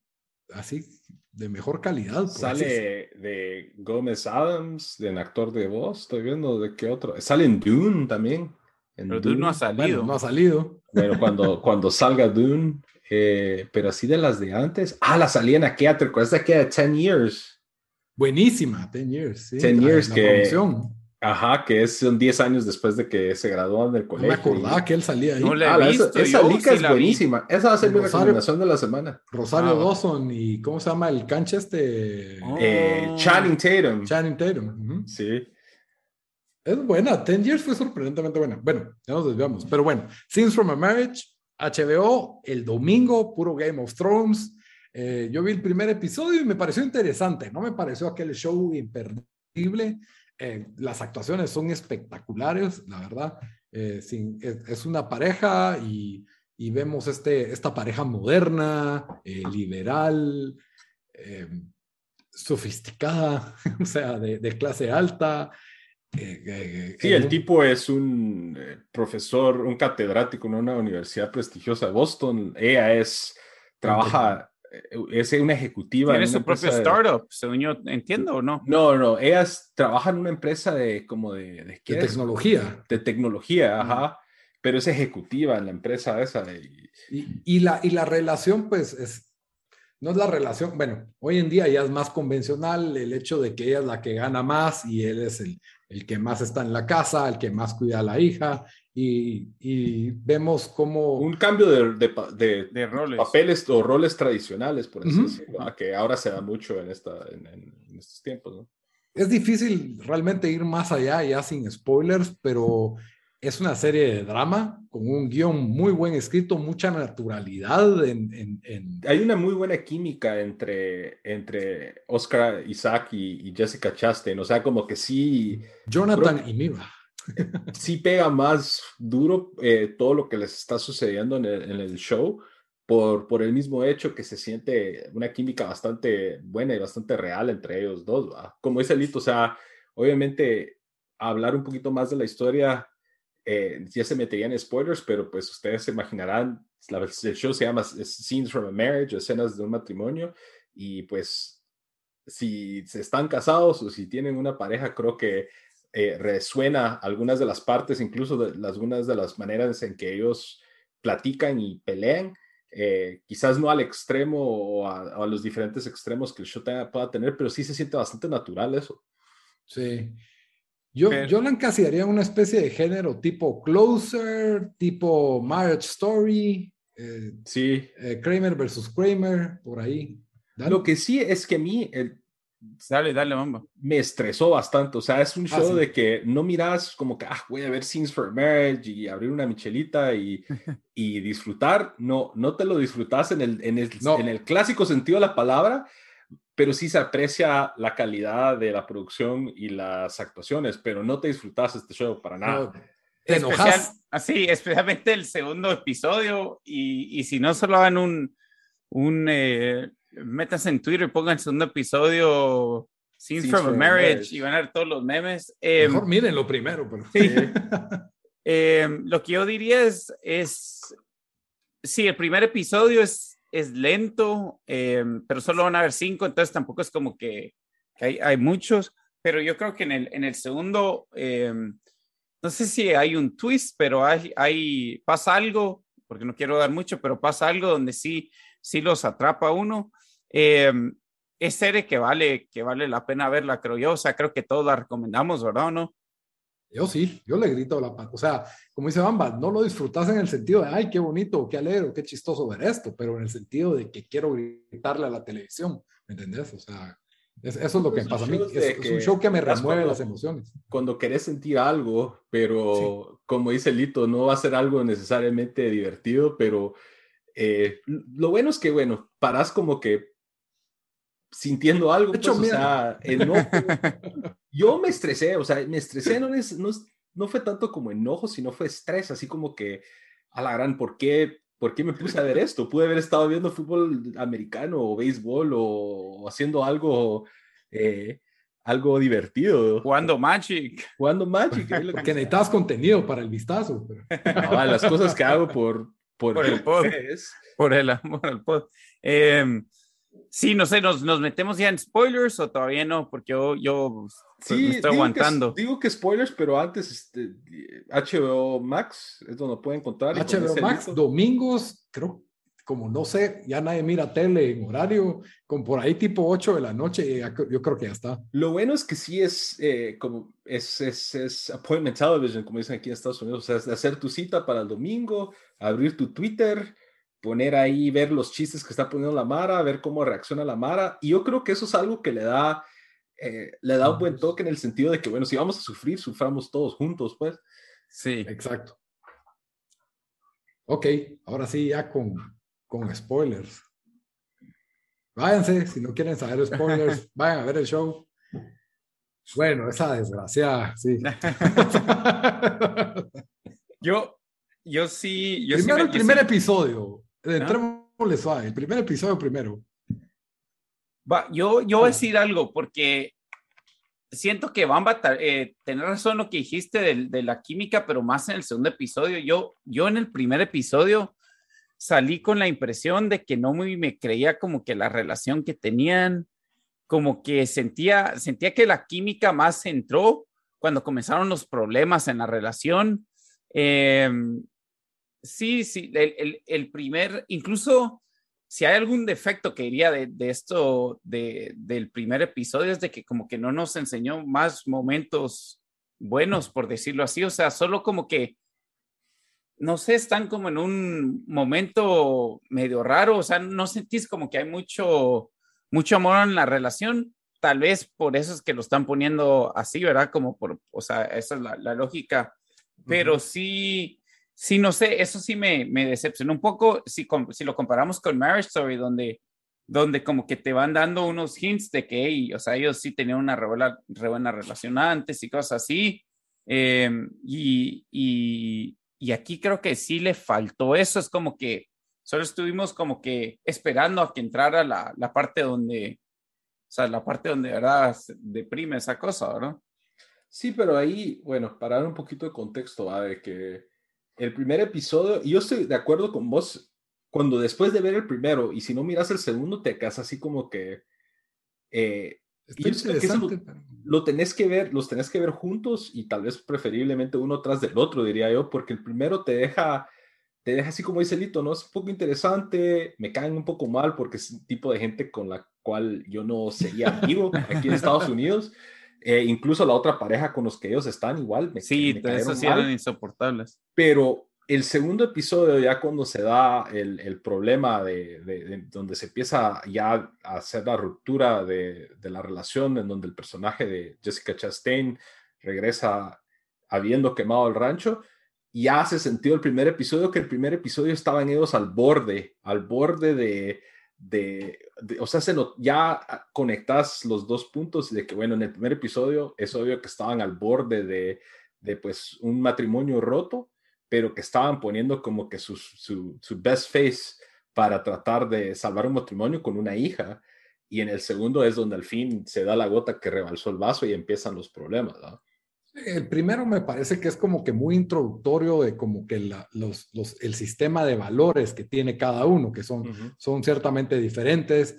así de mejor calidad. Sale de Gómez Adams, de actor de voz, estoy viendo de qué otro. Sale en Dune también. pero Dune no ha salido. no ha salido. Bueno, cuando, cuando salga Dune, eh, pero así de las de antes. Ah, la salía en aquella, ¿te acuerdas de aquella 10 Years? Buenísima, 10 Years. Sí, 10 Years que... Ajá, que es, son 10 años después de que se graduó del colegio. No me acordaba que él salía ahí. No le he ah, visto, esa, lica es buenísima. Esa va a ser mi recomendación de la semana. Rosario ah, Dawson y ¿cómo se llama el cancha este? Eh, Channing Tatum. Channing Tatum. Sí. Es buena, Ten Years fue sorprendentemente buena. Bueno, ya nos desviamos, pero bueno, Scenes from a Marriage, HBO, el domingo, puro Game of Thrones. Eh, yo vi el primer episodio y me pareció interesante, no me pareció aquel show imperdible. Eh, las actuaciones son espectaculares, la verdad. Eh, es, una pareja y, vemos este, esta pareja moderna, liberal, sofisticada, [laughs] o sea, de clase alta, sí, el tipo es un eh, profesor, un catedrático en una universidad prestigiosa de Boston. Ella es, trabaja, eh, es una ejecutiva. Tiene su propio startup, según yo entiendo, ¿o no? No, no, ella trabaja en una empresa de como de... De, tecnología. De tecnología, ajá. Pero es ejecutiva en la empresa esa. Y, y, la, y la relación, pues, es, no es la relación, bueno, hoy en día ya es más convencional el hecho de que ella es la que gana más y él es el, el que más está en la casa, el que más cuida a la hija y, y vemos como... Un cambio de, de, de, roles. papeles o roles tradicionales, por así decirlo, que ahora se da mucho en, esta, en, en estos tiempos, ¿no? Es difícil realmente ir más allá, ya sin spoilers, pero es una serie de drama con un guion muy buen escrito, mucha naturalidad. En, Hay una muy buena química entre, entre Oscar Isaac y, Jessica Chastain. O sea, como que sí. Jonathan y Mira. [laughs] Sí pega más duro eh, todo lo que les está sucediendo en el, show por, por el mismo hecho que se siente una química bastante buena y bastante real entre ellos dos. Como dice Lito, o sea, obviamente hablar un poquito más de la historia eh, ya se meterían spoilers, pero pues ustedes se imaginarán, la, el show se llama Scenes from a Marriage, escenas de un matrimonio, y pues si se están casados o si tienen una pareja, creo que eh, resuena algunas de las partes, incluso de, algunas de las maneras en que ellos platican y pelean, eh, quizás no al extremo o a, los diferentes extremos que el show pueda tener, pero sí se siente bastante natural eso. Sí, yo, yo la encasillaría en una especie de género tipo Closer, tipo Marriage Story. Eh, sí. Eh, Kramer versus Kramer, por ahí. Lo que sí es que a mí. El, dale, dale, bomba. Me estresó bastante. O sea, es un ah, show de que no miras como que, ah, voy a ver Scenes for Marriage y abrir una michelita y, [laughs] y disfrutar. No, no te lo disfrutas en el, en el, en el clásico sentido de la palabra pero sí se aprecia la calidad de la producción y las actuaciones, pero no te disfrutas este show para nada. te enojas. Así, especialmente el segundo episodio, y, y si no solo hagan un, un eh, metas en Twitter, y pongan el segundo episodio Scenes from, a marriage, y van a ver todos los memes. Em, Mejor miren lo primero, pero... Sí. [laughs] Em, lo que yo diría es, es, sí, el primer episodio es es lento, eh, pero solo van a haber cinco, entonces tampoco es como que, hay, hay, muchos, pero yo creo que en el, en el segundo, eh, no sé si hay un twist, pero hay, hay, pasa algo, porque no quiero dar mucho, pero pasa algo donde sí, sí los atrapa uno. Eh, es serie que vale, que vale la pena verla, creo yo, o sea, creo que todos la recomendamos, ¿verdad o no? Yo sí, yo le grito a la O sea, como dice Bamba, no lo disfrutas en el sentido de, ay, qué bonito, qué alegre, qué chistoso ver esto, pero en el sentido de que quiero gritarle a la televisión, ¿me entendés? O sea, eso es lo que pasa a mí. Es, un show que me remueve las emociones. Cuando querés sentir algo, pero como dice Lito, no va a ser algo necesariamente divertido, pero eh, lo bueno es que, bueno, parás como que sintiendo algo, pues, o sea, enojo. [laughs] Yo me estresé, o sea, me estresé, no, no, no fue tanto como enojo, sino fue estrés, así como que, a la gran, ¿por qué, ¿por qué me puse a ver esto? Pude haber estado viendo fútbol americano o béisbol o, haciendo algo, eh, algo divertido. Jugando Magic. Jugando Magic. Porque necesitas contenido para el vistazo. las cosas que hago por, por, el pod. Por el amor al pod. Eh, Sí, no sé, ¿nos, ¿nos metemos ya en spoilers o todavía no? Porque yo, yo sí, me estoy aguantando. digo que spoilers, pero antes este, HBO Max es donde pueden encontrar. HBO Max, domingos, creo, como no sé, ya nadie mira tele en horario, con por ahí tipo 8 de la noche, yo creo que ya está. Lo bueno es que sí es eh, como es, es, es, appointment television, como dicen aquí en Estados Unidos, o sea, es hacer tu cita para el domingo, abrir tu Twitter poner ahí, ver los chistes que está poniendo la Mara, ver cómo reacciona la Mara. Y yo creo que eso es algo que le da eh, le da un buen toque en el sentido de que, bueno, si vamos a sufrir, suframos todos juntos, pues. Sí. Exacto. Ok, ahora sí, ya con, con spoilers. Váyanse, si no quieren saber spoilers, [laughs] vayan a ver el show. Bueno, esa desgracia, sí. [laughs] yo, yo sí. Yo primero el primer episodio. Entrémosle suave. El primer episodio primero. Va, yo, yo voy a decir algo porque siento que van a eh, tener razón lo que dijiste de, de, la química, pero más en el segundo episodio. Yo, yo en el primer episodio salí con la impresión de que no muy me creía como que la relación que tenían como que sentía, sentía que la química más entró cuando comenzaron los problemas en la relación. Em, sí, sí, el, primer, incluso si hay algún defecto que diría de, esto, de, del primer episodio, es de que como que no nos enseñó más momentos buenos, por decirlo así, o sea, solo como que, no sé, están como en un momento medio raro, o sea, no sentís como que hay mucho mucho amor en la relación. Tal vez por eso es que lo están poniendo así, ¿verdad? Como por, o sea, esa es la, lógica. Pero sí, sí, no sé, eso sí me, me decepcionó un poco si, si lo comparamos con Marriage Story, donde, donde como que te van dando unos hints de que, o sea, ellos sí tenían una re buena, relación antes y cosas así. Em, y, y, y aquí creo que sí le faltó eso, es como que Solo estuvimos como que esperando a que entrara la, la parte donde, o sea, la parte donde, ¿verdad? deprime esa cosa, ¿verdad? Sí, pero ahí, bueno, para dar un poquito de contexto, ¿va? de que el primer episodio, y yo estoy de acuerdo con vos, cuando después de ver el primero, y si no miras el segundo, te quedas así como que... Eh, lo, tenés que ver, los tenés que ver juntos y tal vez preferiblemente uno tras del otro, diría yo, porque el primero te deja te deja así como dice Lito, ¿no? Es un poco interesante, me caen un poco mal porque es un tipo de gente con la cual yo no sería amigo aquí en Estados Unidos. Eh, incluso la otra pareja con los que ellos están igual. Me, sí, me esos sí eran insoportables. Pero el segundo episodio, ya cuando se da el, el problema de, de, donde se empieza ya a hacer la ruptura de, de, la relación, en donde el personaje de Jessica Chastain regresa habiendo quemado el rancho, ya hace sentido el primer episodio, que el primer episodio estaban ellos al borde, al borde de, de, o sea, se ya conectas los dos puntos de que, bueno, en el primer episodio es obvio que estaban al borde de, de pues, un matrimonio roto, pero que estaban poniendo como que su, su, su best face para tratar de salvar un matrimonio con una hija. Y en el segundo es donde al fin se da la gota que rebalsó el vaso y empiezan los problemas. ¿no? El primero me parece que es como que muy introductorio de como que los, los, el sistema de valores que tiene cada uno, que son, son ciertamente diferentes.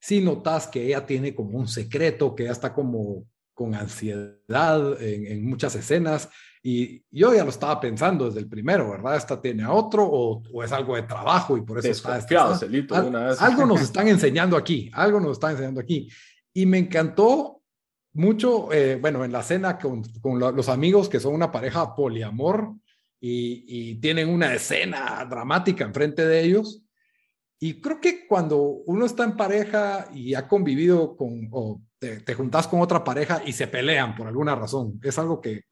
Si notas que ella tiene como un secreto, que ella está como con ansiedad en, muchas escenas, y yo ya lo estaba pensando desde el primero, ¿verdad? Esta tiene a otro o, o es algo de trabajo y por eso está... está, Algo nos [laughs] están enseñando aquí, algo nos están enseñando aquí. Y me encantó mucho, eh, bueno, en la cena con, los amigos que son una pareja poliamor y, tienen una escena dramática enfrente de ellos. Y creo que cuando uno está en pareja y ha convivido con, o te, juntas con otra pareja y se pelean por alguna razón, es algo que,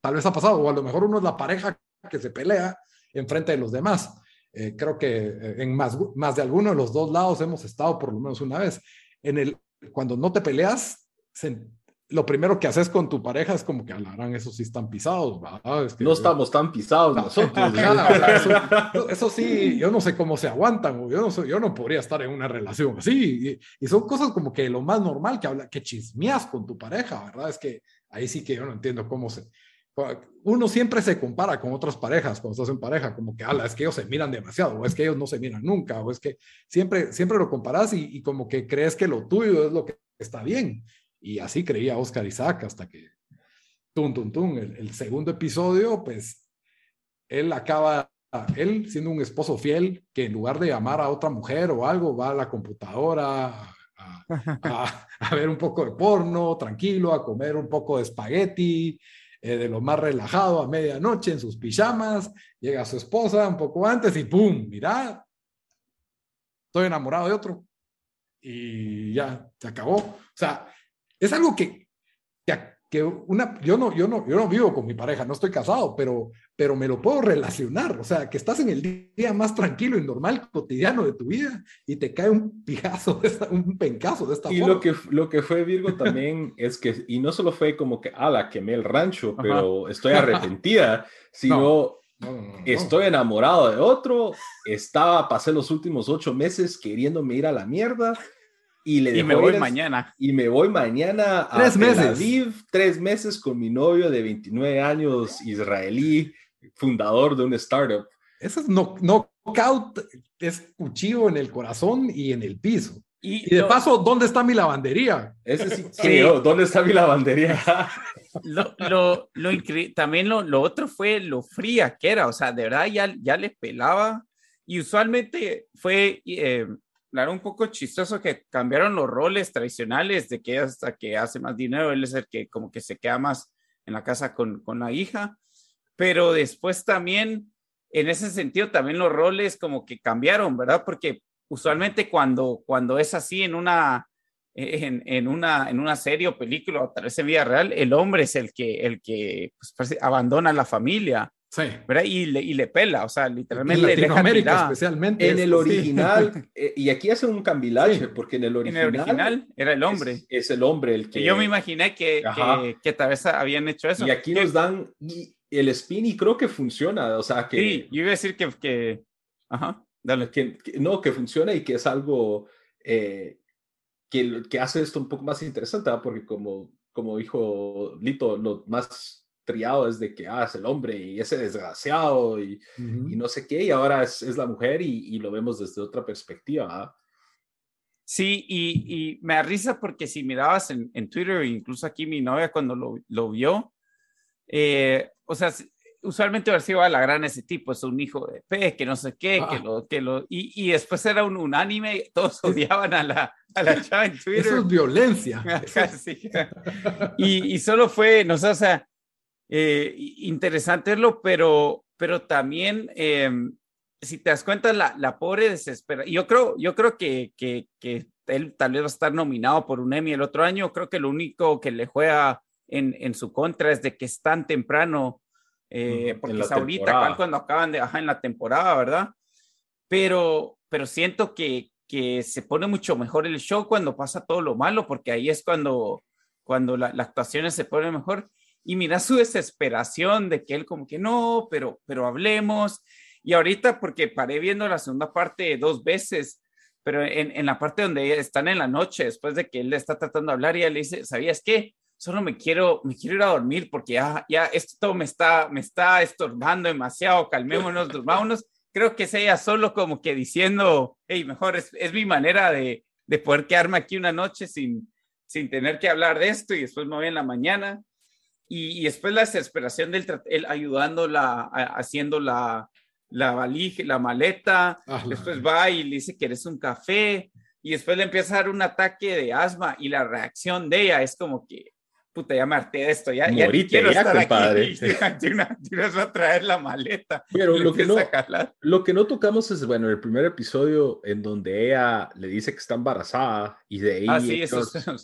tal vez ha pasado, o a lo mejor uno es la pareja que se pelea enfrente de los demás. Eh, creo que eh, en más, más de alguno de los dos lados hemos estado por lo menos una vez. En el, cuando no te peleas, lo primero que haces con tu pareja es como que hablarán, esos sí están pisados, no estamos tan pisados nosotros. [laughs] eso, sí, yo no sé cómo se aguantan, yo no, yo no podría estar en una relación así. Y, son cosas como que lo más normal que habla, que chismeas con tu pareja, ¿verdad? Es que ahí sí que yo no entiendo cómo se... Uno siempre se compara con otras parejas cuando estás en pareja, como que, ala, es que ellos se miran demasiado, o es que ellos no se miran nunca, o es que siempre, siempre lo comparas y, y como que crees que lo tuyo es lo que está bien. Y así creía Oscar Isaac hasta que, tum, tum, tum, el, segundo episodio, pues él acaba, él siendo un esposo fiel, que en lugar de llamar a otra mujer o algo, va a la computadora [laughs] a, ver un poco de porno, tranquilo, a comer un poco de espagueti, eh, de lo más relajado a medianoche en sus pijamas, llega su esposa un poco antes y ¡pum! Mira, estoy enamorado de otro. Y ya, se acabó. O sea, es algo que, que, una, yo no, yo no, yo no vivo con mi pareja, no estoy casado, pero, pero me lo puedo relacionar, o sea, que estás en el día más tranquilo y normal, cotidiano de tu vida, y te cae un pijazo, un pencazo de esta y lo que, lo que fue Virgo también [laughs] es que, y no solo fue como que, ah, la quemé el rancho, pero estoy arrepentida, [laughs] sino... Estoy enamorado de otro. Estaba, pasé los últimos ocho meses queriéndome ir a la mierda. Y, le y me voy mañana. Y me voy mañana a tres meses. tres meses con mi novio de 29 años, israelí, fundador de una startup. Eso es no, knockout, es cuchillo en el corazón y en el piso. Y, de paso, ¿dónde está mi lavandería? Ese sí, [laughs] sí. ¿dónde está mi lavandería? [laughs] lo, lo, lo también lo, lo, otro fue lo fría que era, o sea, de verdad ya, ya le pelaba y usualmente fue, eh, claro, un poco chistoso que cambiaron los roles tradicionales de que hasta que hace más dinero, él es el que como que se queda más en la casa con, con la hija, pero después también, en ese sentido, también los roles como que cambiaron, ¿verdad? Porque usualmente cuando, cuando es así en una en, una, en una serie o película o tal vez en vida real, el hombre es el que, el que pues, abandona la familia. Sí. ¿verdad? Y, le, y le pela, o sea, literalmente. En Latinoamérica, especialmente. En el original, [laughs] eh, y aquí hace un cambilache, porque en el original. En el original era el hombre. Es, el hombre el que. yo me imaginé que, que, que, tal vez habían hecho eso. Y aquí nos dan el spin y creo que funciona, o sea, que. Sí, yo iba a decir que. que ajá, dale. Que, no, que funciona y que es algo. Eh, que, que hace esto un poco más interesante, porque como, como dijo Lito, lo más triado es de que ah, es el hombre y ese desgraciado y, y no sé qué, y ahora es, es la mujer y, y, lo vemos desde otra perspectiva. Sí, y, y, me da risa porque si mirabas en, en Twitter, incluso aquí mi novia cuando lo, lo vio, eh, o sea, usualmente a la gran ese tipo, es un hijo de P, que no sé qué, que ah. lo, que lo, y, y, después era un unánime, todos odiaban a la, a la [laughs] chava en Twitter. Eso es violencia. [laughs] y, y, solo fue, no sé, o sea, eh, interesante verlo, pero, pero también, eh, si te das cuenta, la, la pobre desespera. Yo creo, yo creo que, que, que, él tal vez va a estar nominado por un Emmy el otro año. Creo que lo único que le juega en, en su contra es de que es tan temprano eh, porque es ahorita, cuando acaban de, ajá, en la temporada, ¿verdad? Pero, pero siento que, que se pone mucho mejor el show cuando pasa todo lo malo, porque ahí es cuando, cuando la, las actuaciones se ponen mejor. Y mira su desesperación de que él como que no, pero, pero hablemos. Y ahorita, porque paré viendo la segunda parte dos veces, pero en, en la parte donde están en la noche, después de que él le está tratando de hablar, y ella le dice, ¿sabías qué? solo me quiero, me quiero ir a dormir porque ya, ya esto me está, me está estorbando demasiado, calmémonos, durmámonos. Creo que es ella solo como que diciendo, hey, mejor es, es mi manera de, de, poder quedarme aquí una noche sin, sin tener que hablar de esto y después me voy en la mañana. Y, y después la desesperación del él ayudándola, haciendo la, la valija, la maleta, ah, después va y le dice que eres un café, y después le empieza a dar un ataque de asma y la reacción de ella es como que, puta, ya me harté de esto, ya, ya quiero ya, estar compadre. aquí, tienes a traer la maleta. Pero lo que, no, lo que no tocamos es, bueno, el primer episodio en donde ella le dice que está embarazada y de ahí... Ah, sí, eso, eh,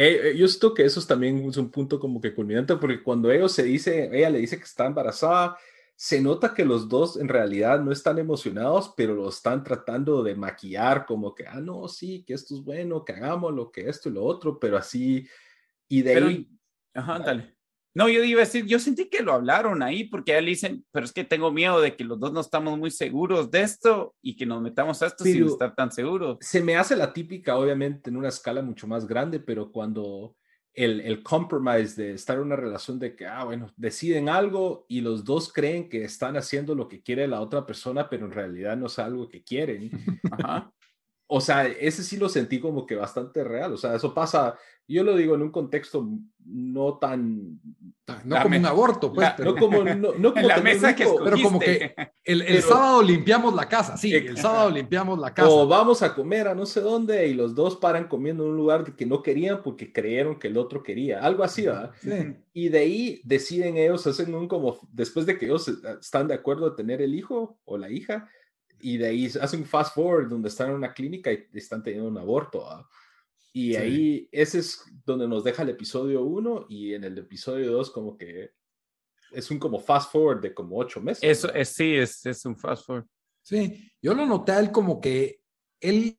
eh, yo siento que eso es también es un punto como que culminante, porque cuando ellos se dice, ella le dice que está embarazada, se nota que los dos en realidad no están emocionados, pero lo están tratando de maquillar como que, ah, no, sí, que esto es bueno, que hagamos lo que esto y lo otro, pero así, y de ahí Ajá, dale. No, yo iba a decir, yo sentí que lo hablaron ahí porque él dicen, pero es que tengo miedo de que los dos no estamos muy seguros de esto y que nos metamos a esto sin estar tan seguros. Se me hace la típica, obviamente, en una escala mucho más grande, pero cuando el, el compromise de estar en una relación de que, ah, bueno, deciden algo y los dos creen que están haciendo lo que quiere la otra persona, pero en realidad no es algo que quieren. [laughs] Ajá. O sea, ese sí lo sentí como que bastante real. O sea, eso pasa, yo lo digo en un contexto no tan... No como un aborto, pues. pero, no como, no, no [laughs] como la mesa que Pero como que el, el sábado limpiamos la casa, sí, el sábado limpiamos la casa. O vamos a comer a no sé dónde y los dos paran comiendo en un lugar que no querían porque creyeron que el otro quería. Algo así, ¿verdad? Sí. Y de ahí deciden ellos, hacen un como, después de que ellos están de acuerdo a tener el hijo o la hija, y de ahí hacen un fast forward donde están en una clínica y están teniendo un aborto. ¿verdad? Y ahí, ese es donde nos deja el episodio 1 y en el episodio 2 como que es un como fast forward de como ocho meses. Eso es, sí, es, es un fast forward. Sí, yo lo noté a él como que él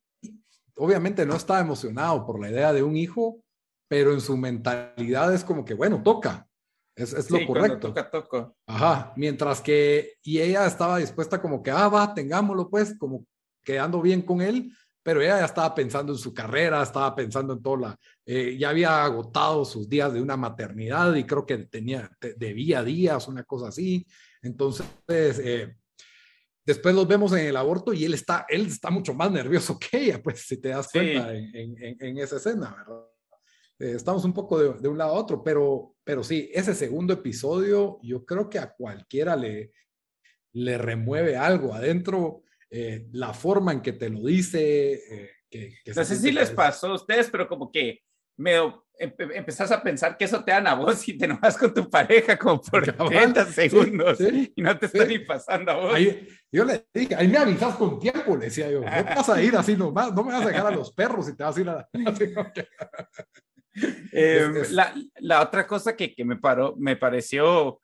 obviamente no estaba emocionado por la idea de un hijo, pero en su mentalidad es como que, bueno, toca, es, es lo correcto. Toca. Ajá, mientras que, y ella estaba dispuesta como que, ah, va, tengámoslo pues, como quedando bien con él, pero ella ya estaba pensando en su carrera, estaba pensando en toda la, eh, ya había agotado sus días de una maternidad y creo que tenía, debía días, una cosa así. Entonces, eh, después los vemos en el aborto y él está, él está mucho más nervioso [laughs] que ella, pues si te das cuenta en, en, en, esa escena, ¿verdad? Eh, estamos un poco de, de, un lado a otro, pero, pero sí, ese segundo episodio yo creo que a cualquiera le, le remueve algo adentro eh, la forma en que te lo dice. Eh, que, que no sé si les pasó a ustedes, pero como que me empezás a pensar que eso te dan a vos y te enojas con tu pareja como por 30 segundos y no te está ni pasando a vos. yo le dije, ahí me avisas con tiempo, le decía yo, no vas a ir así nomás, no me vas a dejar a los perros y te vas a ir a... [laughs] eh, la, la, otra cosa que, que me, paró, me pareció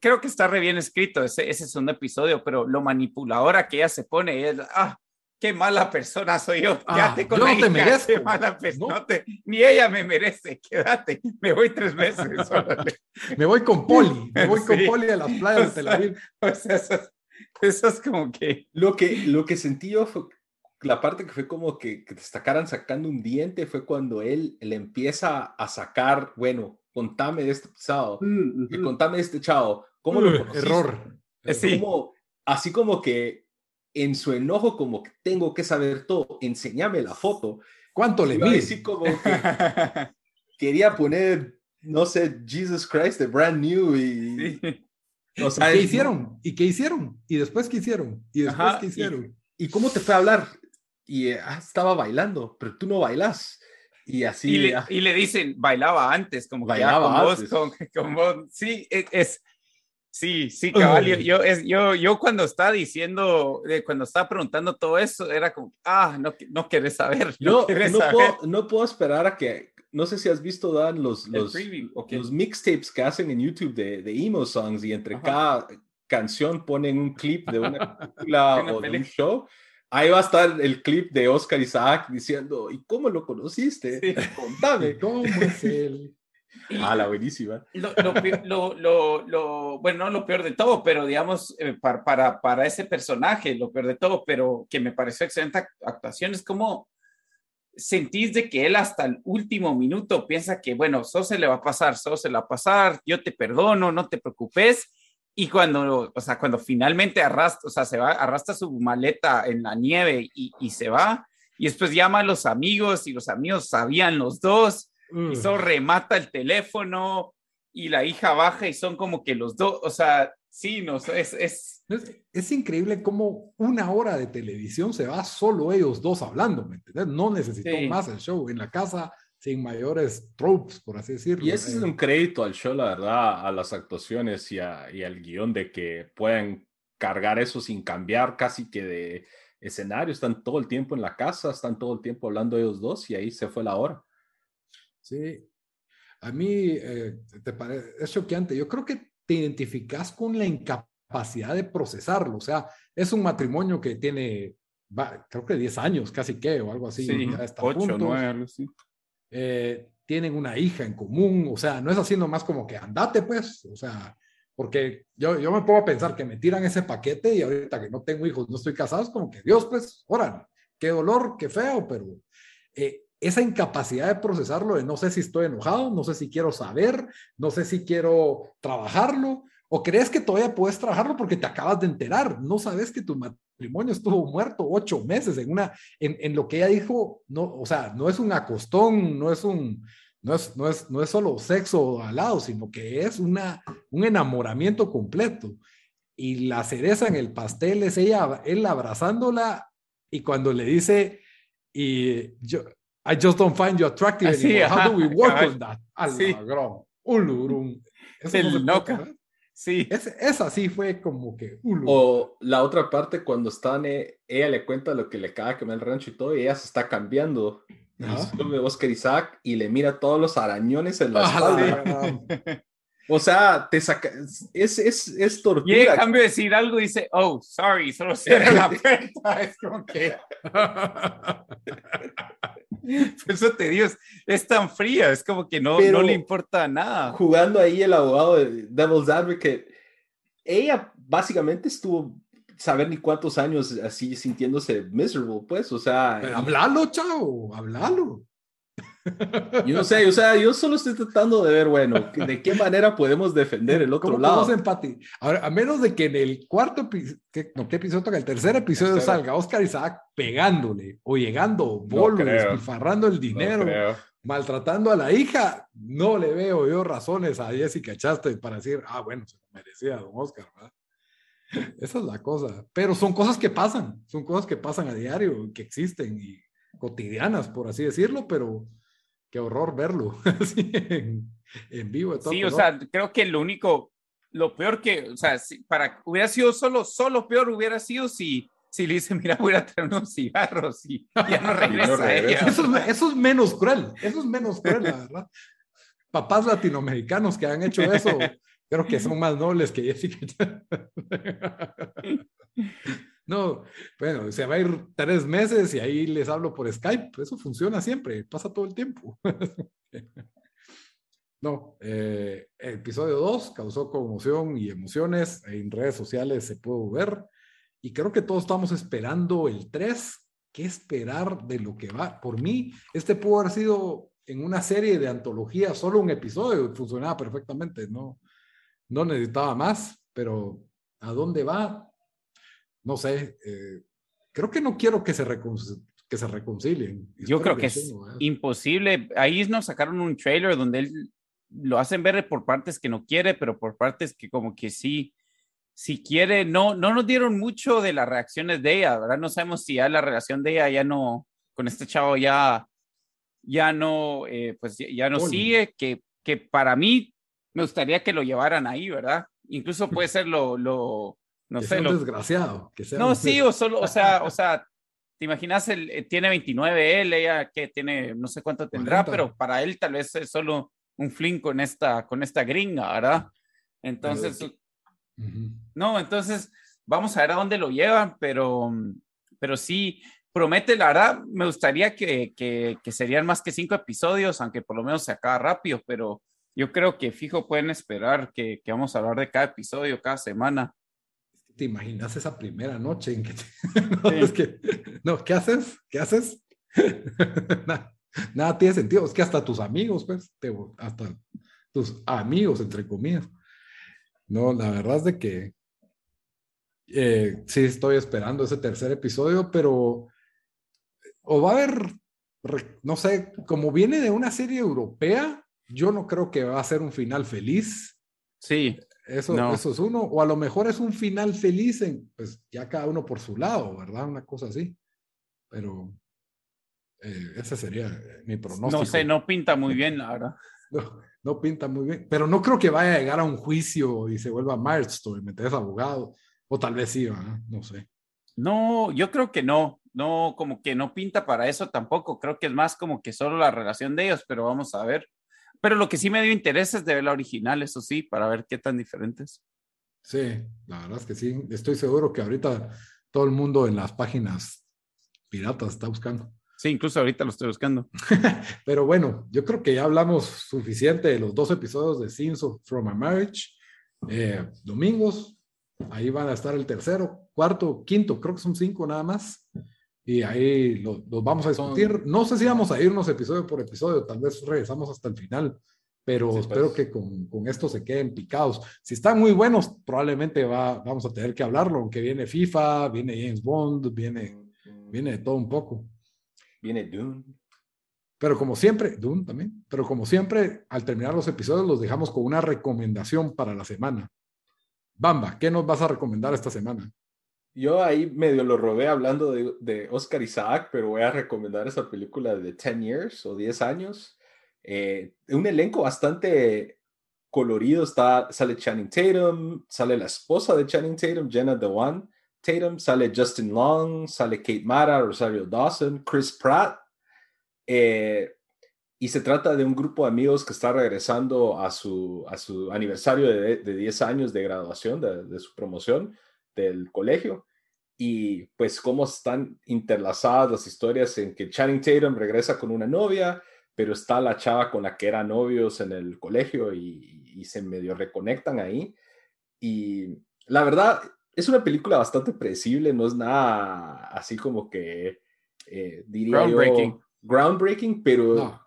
creo que está re bien escrito ese, ese segundo episodio, pero lo manipuladora que ella se pone es, ah, qué mala persona soy yo, ah, quédate con yo no te merezco. mala persona, ni ella me merece, quédate, me voy tres meses. [laughs] me voy con Poli, me voy con Poli a las playas de Tel Aviv. [laughs] O sea, eso, eso, es como que... Lo que, lo que sentí yo fue, la parte que fue como que, que destacaran sacando un diente fue cuando él le empieza a sacar, bueno, contame de este pisado, mm, contame de este chavo, ¿cómo lo conociste? Error. Eh, como, así como que en su enojo, como que tengo que saber todo, enséñame la foto. ¿Cuánto le vi? Así como que quería poner, no sé, Jesus Christ de Brand New y... ¿Qué hicieron? ¿Y qué hicieron? ¿Y después qué hicieron? ¿Y después qué hicieron? Y, cómo te fue a hablar? Y ah, estaba bailando, pero tú no bailas. Y así. Y le, ah. y le dicen, bailaba antes, como bailaba que con antes. Vos, con, sí, e, es, sí, sí, cabal. Yo, yo, es, yo, yo, cuando estaba diciendo, eh, cuando estaba preguntando todo eso, era como, ah, no, no querés saber. No, no, saber. Puedo, no puedo esperar a que, no sé si has visto, Dan, los, los, okay. los mixtapes que hacen en YouTube de, de emo songs y entre Ajá. cada canción ponen un clip de una [laughs] película o de un show Ahí va a estar el clip de Oscar Isaac diciendo, ¿y cómo lo conociste? Sí. Contame. [laughs] ¿Cómo es él? Ah, la buenísima. Lo, lo, lo, lo, bueno, no lo peor de todo, pero digamos, eh, para, para, para, ese personaje, lo peor de todo, pero que me pareció excelente actuación, es como sentís de que él hasta el último minuto piensa que, bueno, eso se le va a pasar, eso se le va a pasar, yo te perdono, no te preocupes, y cuando, o sea, cuando finalmente arrastra, o sea, se va, arrastra su maleta en la nieve y, y se va, y después llama a los amigos y los amigos sabían los dos, mm. y solo remata el teléfono y la hija baja y son como que los dos, o sea, sí, no, es, es... es, es increíble cómo una hora de televisión se va solo ellos dos hablando, ¿me entiendes? No necesitó sí. más el show en la casa sin mayores tropes, por así decirlo. Y ese es un crédito al show, la verdad, a las actuaciones y, a, y al guion de que pueden cargar eso sin cambiar casi que de escenario. Están todo el tiempo en la casa, están todo el tiempo hablando ellos dos y ahí se fue la hora. Sí, a mí eh, te parece, es choqueante. Yo creo que te identificas con la incapacidad de procesarlo. O sea, es un matrimonio que tiene, va, creo que 10 años, casi que, o algo así. Sí, 8, 9, sí eh, tienen una hija en común, o sea, no es así nomás como que andate pues, o sea, porque yo, yo me puedo pensar que me tiran ese paquete y ahorita que no tengo hijos, no estoy casado, es como que Dios pues, órale, qué dolor, qué feo, pero eh, esa incapacidad de procesarlo, de no sé si estoy enojado, no sé si quiero saber, no sé si quiero trabajarlo, o crees que todavía puedes trabajarlo porque te acabas de enterar, no sabes que tu matrimonio estuvo muerto ocho meses en una, en, en, lo que ella dijo, no, o sea, no es un acostón, no es un, no es, no es, no es solo sexo al lado, sino que es una, un enamoramiento completo. Y la cereza en el pastel es ella, él abrazándola y cuando le dice, y yo, I just don't find you attractive Así, anymore. How do we work on that? Sí. Un lurum. Es el loca. Sí. Es, esa sí fue como que. Uh, o la otra parte, cuando están, eh, ella le cuenta lo que le acaba de quemar el rancho y todo, y ella se está cambiando. sube Oscar Isaac y le mira todos los arañones en la espalda. O sea, te saca, es, es, es tortura. Y en cambio de decir algo, dice, oh, sorry, solo cierra la [laughs] puerta. Es como que... [laughs] [laughs] Eso te digo, es, tan fría, es como que no, no le importa nada. Jugando ahí el abogado de Devil's Advocate, ella básicamente estuvo saber ni cuántos años así sintiéndose miserable, pues, o sea. Pero hablalo, chao, hablalo. Yo no sé, o sea, yo solo estoy tratando de ver, bueno, de qué manera podemos defender el otro lado. Ahora, a menos de que en el cuarto episodio, no, ¿qué episodio toca? El tercer episodio salga Oscar Isaac pegándole o llegando bolos, no el dinero, maltratando a la hija, no le veo yo razones a Jessica Chastain para decir, ah, bueno, se lo merecía don Oscar, ¿verdad? [laughs] Esa es la cosa. Pero son cosas que pasan, son cosas que pasan a diario, que existen y cotidianas, por así decirlo, pero qué horror verlo [laughs] en, vivo. sí, o sea, creo que lo único, lo peor que, o sea, si, para, hubiera sido solo, solo peor hubiera sido si, si le dice, mira, voy a traer unos cigarros y ya no [laughs] regresa. Eso, eso, es menos cruel, eso es menos cruel, la verdad. Papás latinoamericanos que han hecho eso, creo que son más nobles que Jessica. [laughs] No, bueno, se va a ir tres meses y ahí les hablo por Skype. Eso funciona siempre, pasa todo el tiempo. [laughs] No, eh, episodio 2 causó conmoción y emociones. En redes sociales se pudo ver. Y creo que todos estamos esperando el 3. ¿Qué esperar de lo que va? Por mí, este pudo haber sido en una serie de antología, solo un episodio, funcionaba perfectamente. No, no necesitaba más, pero ¿a dónde va? No sé, eh, creo que no quiero que se, que se reconcilien. Yo creo que, es imposible. Ahí nos sacaron un trailer donde él lo hacen ver por partes que no quiere, pero por partes que como que sí, si quiere, no, no nos dieron mucho de las reacciones de ella, ¿verdad? No sabemos si ya la relación de ella ya no, con este chavo ya, ya no, eh, pues ya no sigue, que, que para mí me gustaría que lo llevaran ahí, ¿verdad? Incluso puede ser lo, lo, no sé. desgraciado. Que no, sí, [laughs] o solo, o sea, o sea, te imaginas, él eh, tiene 29, él, ella que tiene, no sé cuánto tendrá, pero para él tal vez es solo un fling con esta, con esta gringa, ¿verdad? Entonces, no, entonces vamos a ver a dónde lo llevan, pero, pero sí, promete, la verdad, me gustaría que, que, que serían más que cinco episodios, aunque por lo menos se acaba rápido, pero yo creo que fijo pueden esperar que, que vamos a hablar de cada episodio cada semana te imaginas esa primera noche en que, [laughs] no, es que no, ¿qué haces? ¿Qué haces? [laughs] nada, tiene sentido, es que hasta tus amigos, pues, hasta tus amigos, entre comillas. No, la verdad es de que eh, sí estoy esperando ese tercer episodio, pero o va a haber, no sé, como viene de una serie europea, yo no creo que va a ser un final feliz. Sí. Eso, eso es uno, o a lo mejor es un final feliz en, pues ya cada uno por su lado, ¿verdad? Una cosa así. Pero eh, ese sería eh, mi pronóstico. No sé, no pinta muy bien, la verdad. [laughs] No, no, pinta muy bien, pero no creo que vaya a llegar a un juicio y se vuelva Milestone y metes abogado, o tal vez sí, no sé. No, yo creo que no, no, como que no pinta para eso tampoco, creo que es más como que solo la relación de ellos, pero vamos a ver. Pero lo que sí me dio interés es de ver la original, eso sí, para ver qué tan diferentes. Sí, la verdad es que sí. Estoy seguro que ahorita todo el mundo en las páginas piratas está buscando. Sí, incluso ahorita lo estoy buscando. [laughs] Pero bueno, yo creo que ya hablamos suficiente de los dos episodios de Scenes from a Marriage. Eh, domingos, ahí van a estar el tercero, cuarto, quinto, creo que son cinco nada más y ahí los vamos a discutir. No sé si vamos a irnos episodio por episodio, tal vez regresamos hasta el final, pero espero pues. que con, con, esto se queden picados. Si están muy buenos, probablemente va, vamos a tener que hablarlo, aunque viene FIFA, viene James Bond, viene, viene de todo un poco. Viene Dune. Pero como siempre, Dune también, pero como siempre, al terminar los episodios los dejamos con una recomendación para la semana. Bamba, ¿qué nos vas a recomendar esta semana? Yo ahí medio lo robé hablando de, de, Oscar Isaac, pero voy a recomendar esa película de 10 Years o 10 años. Eh, un elenco bastante colorido. Está, sale Channing Tatum, sale la esposa de Channing Tatum, Jenna Dewan Tatum, sale Justin Long, sale Kate Mara, Rosario Dawson, Chris Pratt. Eh, y se trata de un grupo de amigos que está regresando a su, a su aniversario de, de 10 años de graduación, de, de, su promoción del colegio. Y pues cómo están interlazadas las historias en que Channing Tatum regresa con una novia, pero está la chava con la que eran novios en el colegio y, y se medio reconectan ahí. Y la verdad, es una película bastante predecible, no es nada así como que eh, diría groundbreaking. groundbreaking, pero,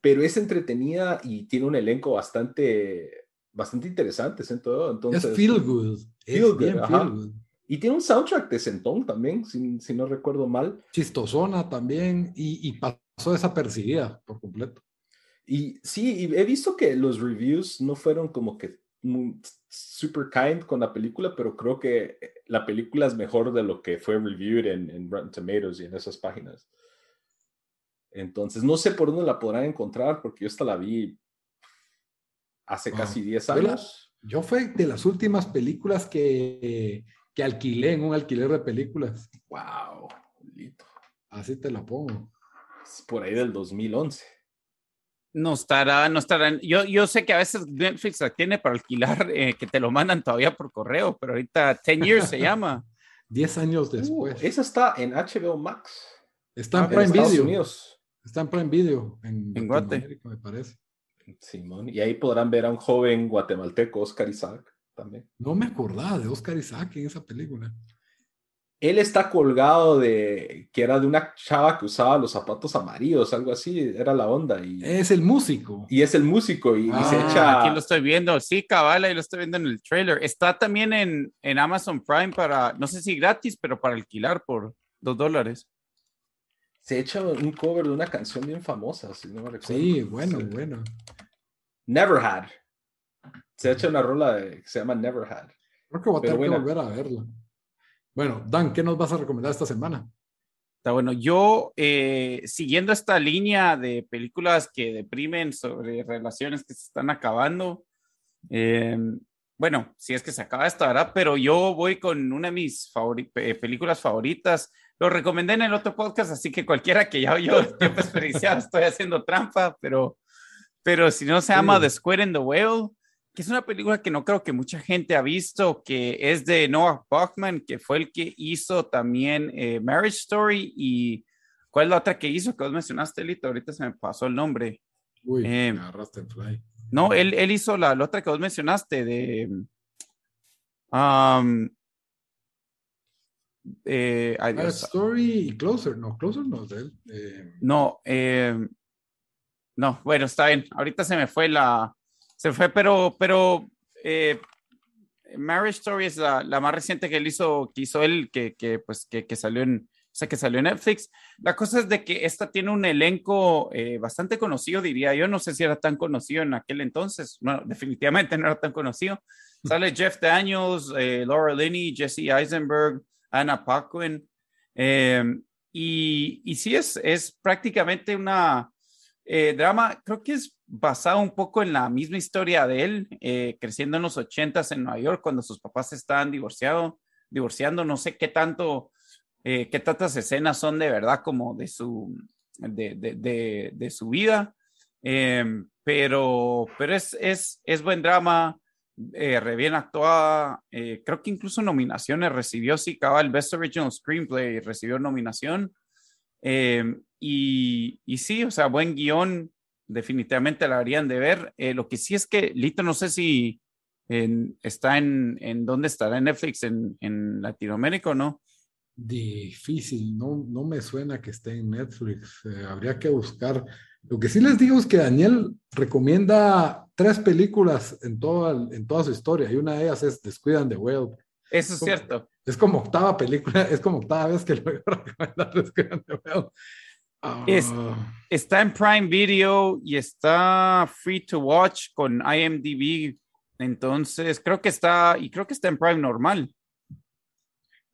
pero es entretenida y tiene un elenco bastante, bastante interesante en todo. Entonces, es feel good. Feel good, Y tiene un soundtrack de Sentón también, si, si no recuerdo mal. Chistosona también, y, y pasó desapercibida por completo. Y sí, y he visto que los reviews no fueron como que super kind con la película, pero creo que eh, la película es mejor de lo que fue reviewed en, en Rotten Tomatoes y en esas páginas. Entonces, no sé por dónde la podrán encontrar, porque yo esta la vi hace casi 10 años. Yo, fue de las últimas películas que, que alquilé en un alquiler de películas. Wow, Así te la pongo. Es por ahí del 2011. No estará, no estará. Yo, yo sé que a veces Netflix la tiene para alquilar, eh, que te lo mandan todavía por correo, pero ahorita 10 Years se llama. [laughs] 10 años después. Uh, esa está en HBO Max. Está en Ah, Prime Estados Video. Unidos. Está en Prime Video. En, En Guate. Latinoamérica, me parece. Simón. Y ahí podrán ver a un joven guatemalteco, Oscar Isaac, también. No me acordaba de Oscar Isaac en esa película. Él está colgado de que era de una chava que usaba los zapatos amarillos, algo así, era la onda. Y, Es el músico. y es el músico y, y se Ah, echa. Aquí lo estoy viendo, sí, cabal, ahí lo estoy viendo en el trailer. Está también en, en Amazon Prime para, no sé si gratis, pero para alquilar por dos dólares. Se echa un cover de una canción bien famosa, si no me recuerdo. Sí, bueno, Sí. bueno. Never Had. Se echa una rola de- que se llama Never Had. Creo que voy a tener que volver a verla. Bueno, Dan, ¿qué nos vas a recomendar esta semana? Está bueno. Yo, eh, siguiendo esta línea de películas que deprimen sobre relaciones que se están acabando, eh, bueno, si es que se acaba esta, ¿verdad? Pero yo voy con una de mis favori- pe- películas favoritas. Lo recomendé en el otro podcast, así que cualquiera que ya oyó tiempo experienciado, estoy haciendo trampa, pero, pero si no se llama Sí. The Squid and the Whale, que es una película que no creo que mucha gente ha visto, que es de Noah Bachman, que fue el que hizo también eh, Marriage Story y ¿cuál es la otra que hizo que vos mencionaste, Lito? Ahorita se me pasó el nombre. Uy, Eh, me agarraste en fly. No, él, él hizo la, la otra que vos mencionaste de... um, eh. Story y Closer. No, Closer no es de él. Eh, No, eh, no, bueno, está bien. Ahorita se me fue la, se fue, pero, pero eh, Marriage Story es la, la más reciente que él hizo, que hizo él, que, que pues, que, que salió en, o sea, que salió en Netflix. La cosa es de que esta tiene un elenco eh, bastante conocido, diría yo. No sé si era tan conocido en aquel entonces. No, definitivamente no era tan conocido. Sale Jeff Daniels, eh, Laura Linney, Jesse Eisenberg, Anna Paquin. Eh, y, y sí, es, es prácticamente una eh, drama, creo que es basado un poco en la misma historia de él, eh, creciendo en los ochentas en Nueva York, cuando sus papás estaban divorciado, divorciando, no sé qué tanto, eh, qué tantas escenas son de verdad como de su, de, de, de, su vida, eh, pero, pero es, es, es buen drama, eh, re bien actuada, eh, creo que incluso nominaciones recibió, sí, cabal, Best Original Screenplay recibió nominación, eh, y, y, sí, o sea, buen guion, definitivamente la harían de ver. Eh, lo que sí es que, Lito, no sé si en, está en, en dónde estará en Netflix, en, en Latinoamérica o no. Difícil, no, no me suena que esté en Netflix. Eh, habría que buscar. Lo que sí les digo es que Daniel recomienda tres películas en toda, en toda su historia y una de ellas es Descuidan the Whale. Eso es Como- cierto. Es como octava película, es como octava vez que lo voy a recomendar Descuidan the Whale. Ah, Es- Está en Prime Video y está free to watch con IMDb. Entonces, creo que está, y creo que está en Prime normal.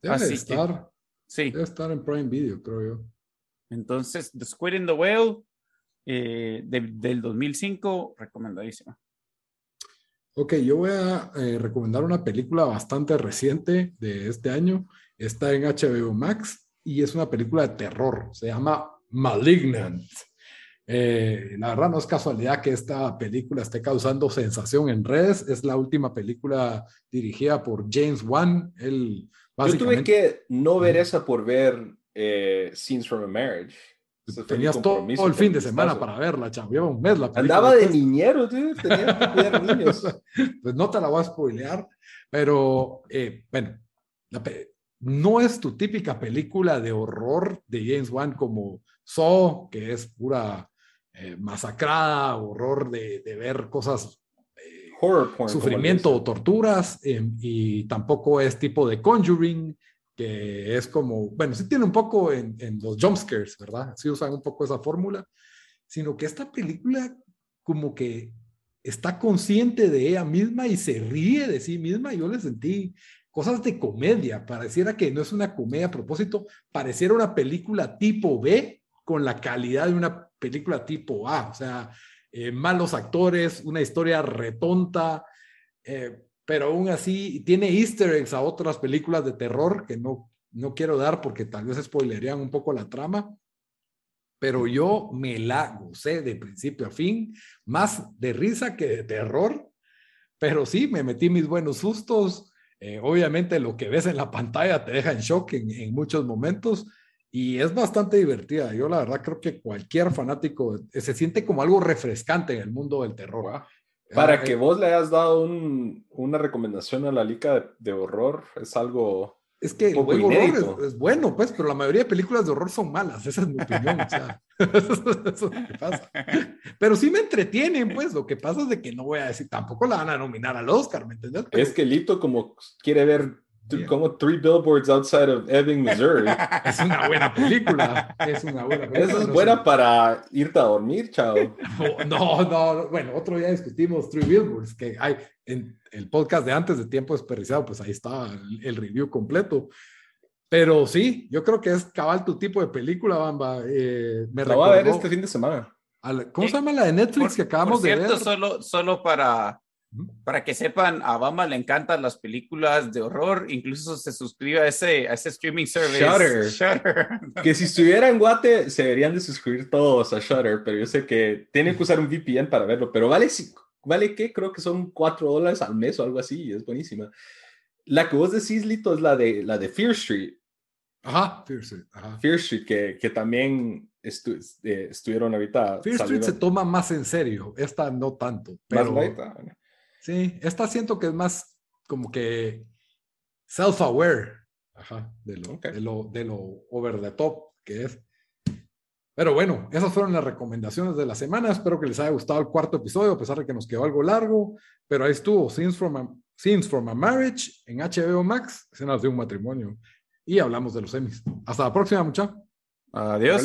debe así que- estar, Sí. debe estar en Prime Video, creo yo. Entonces, The Squid and the Whale eh, de- del 2005, recomendadísima. Ok, yo voy a eh, recomendar una película bastante reciente de este año. Está en HBO Max y es una película de terror. Se llama Malignant. Eh, la verdad no es casualidad que esta película esté causando sensación en redes. Es la última película dirigida por James Wan. Él Yo tuve que no ver esa por ver eh, Scenes from a Marriage. Tenías todo, el fin de semana para verla, chavo. Lleva un mes la película. Andaba de niñero, tío. Tenía que cuidar niños. [laughs] pues no te la voy a spoilear, pero eh, bueno, no es tu típica película de horror de James Wan como Saw, que es pura eh, masacrada, horror de, ver cosas, eh, horror sufrimiento o torturas, em, y tampoco es tipo de Conjuring, que es como, bueno, sí tiene un poco en, en los jumpscares, ¿verdad? Sí usan un poco esa fórmula, sino que esta película como que está consciente de ella misma y se ríe de sí misma. Yo le sentí cosas de comedia, pareciera que no es una comedia a propósito, pareciera una película tipo B con la calidad de una película tipo A, o sea, eh, malos actores, una historia retonta, eh, pero aún así tiene easter eggs a otras películas de terror que no, no quiero dar porque tal vez spoilerían un poco la trama, pero yo me la gocé de principio a fin, más de risa que de terror, pero sí, me metí mis buenos sustos. Eh, obviamente lo que ves en la pantalla te deja en shock en, en muchos momentos, y es bastante divertida. Yo la verdad creo que cualquier fanático eh, se siente como algo refrescante en el mundo del terror. Para que vos le hayas dado una recomendación a la liga de, horror, es algo... Es que el horror es, bueno, pues, pero la mayoría de películas de horror son malas, esa es mi opinión. o sea, [laughs] eso, es lo que pasa. Pero sí me entretienen, pues, lo que pasa es de que no voy a decir, tampoco la van a nominar al Oscar, ¿me entiendes? Es que Lito como quiere ver como Three Billboards Outside of Ebbing, Missouri. [laughs] es una buena película. Es una buena película. Esa es buena para irte a dormir, chao. [laughs] No, no, bueno, otro día discutimos Three Billboards, que hay en el podcast de antes de Tiempo Desperdiciado, pues ahí está el, review completo. Pero sí, yo creo que es cabal tu tipo de película, Bamba. Eh, me Lo voy a ver este fin de semana. ¿Cómo se llama la de Netflix que acabamos de ver? Solo, solo para para que sepan, a Bamba le encantan las películas de horror, incluso se suscribe a ese, a ese streaming service. Shutter. que si estuviera en Guate, se deberían de suscribir todos a Shutter, pero yo sé que tienen que usar un VPN para verlo, pero vale, vale que creo que son 4 dólares al mes o algo así, es buenísima. La que vos decís, Lito, es la de, la de Fear Street. Ajá, Fear Street. Fear Street, que, que también eh, estuvieron ahorita. Fear Street se toma más en serio, esta no tanto. Pero... Más Sí, esta siento que es más como que self-aware de, lo, de, lo, de lo over the top que es. Pero bueno, esas fueron las recomendaciones de la semana. Espero que les haya gustado el cuarto episodio, a pesar de que nos quedó algo largo. Pero ahí estuvo, Scenes from a, Scenes from a Marriage en HBO Max, escenas de un matrimonio. Y hablamos de los semis. Hasta la próxima, muchachos. Adiós.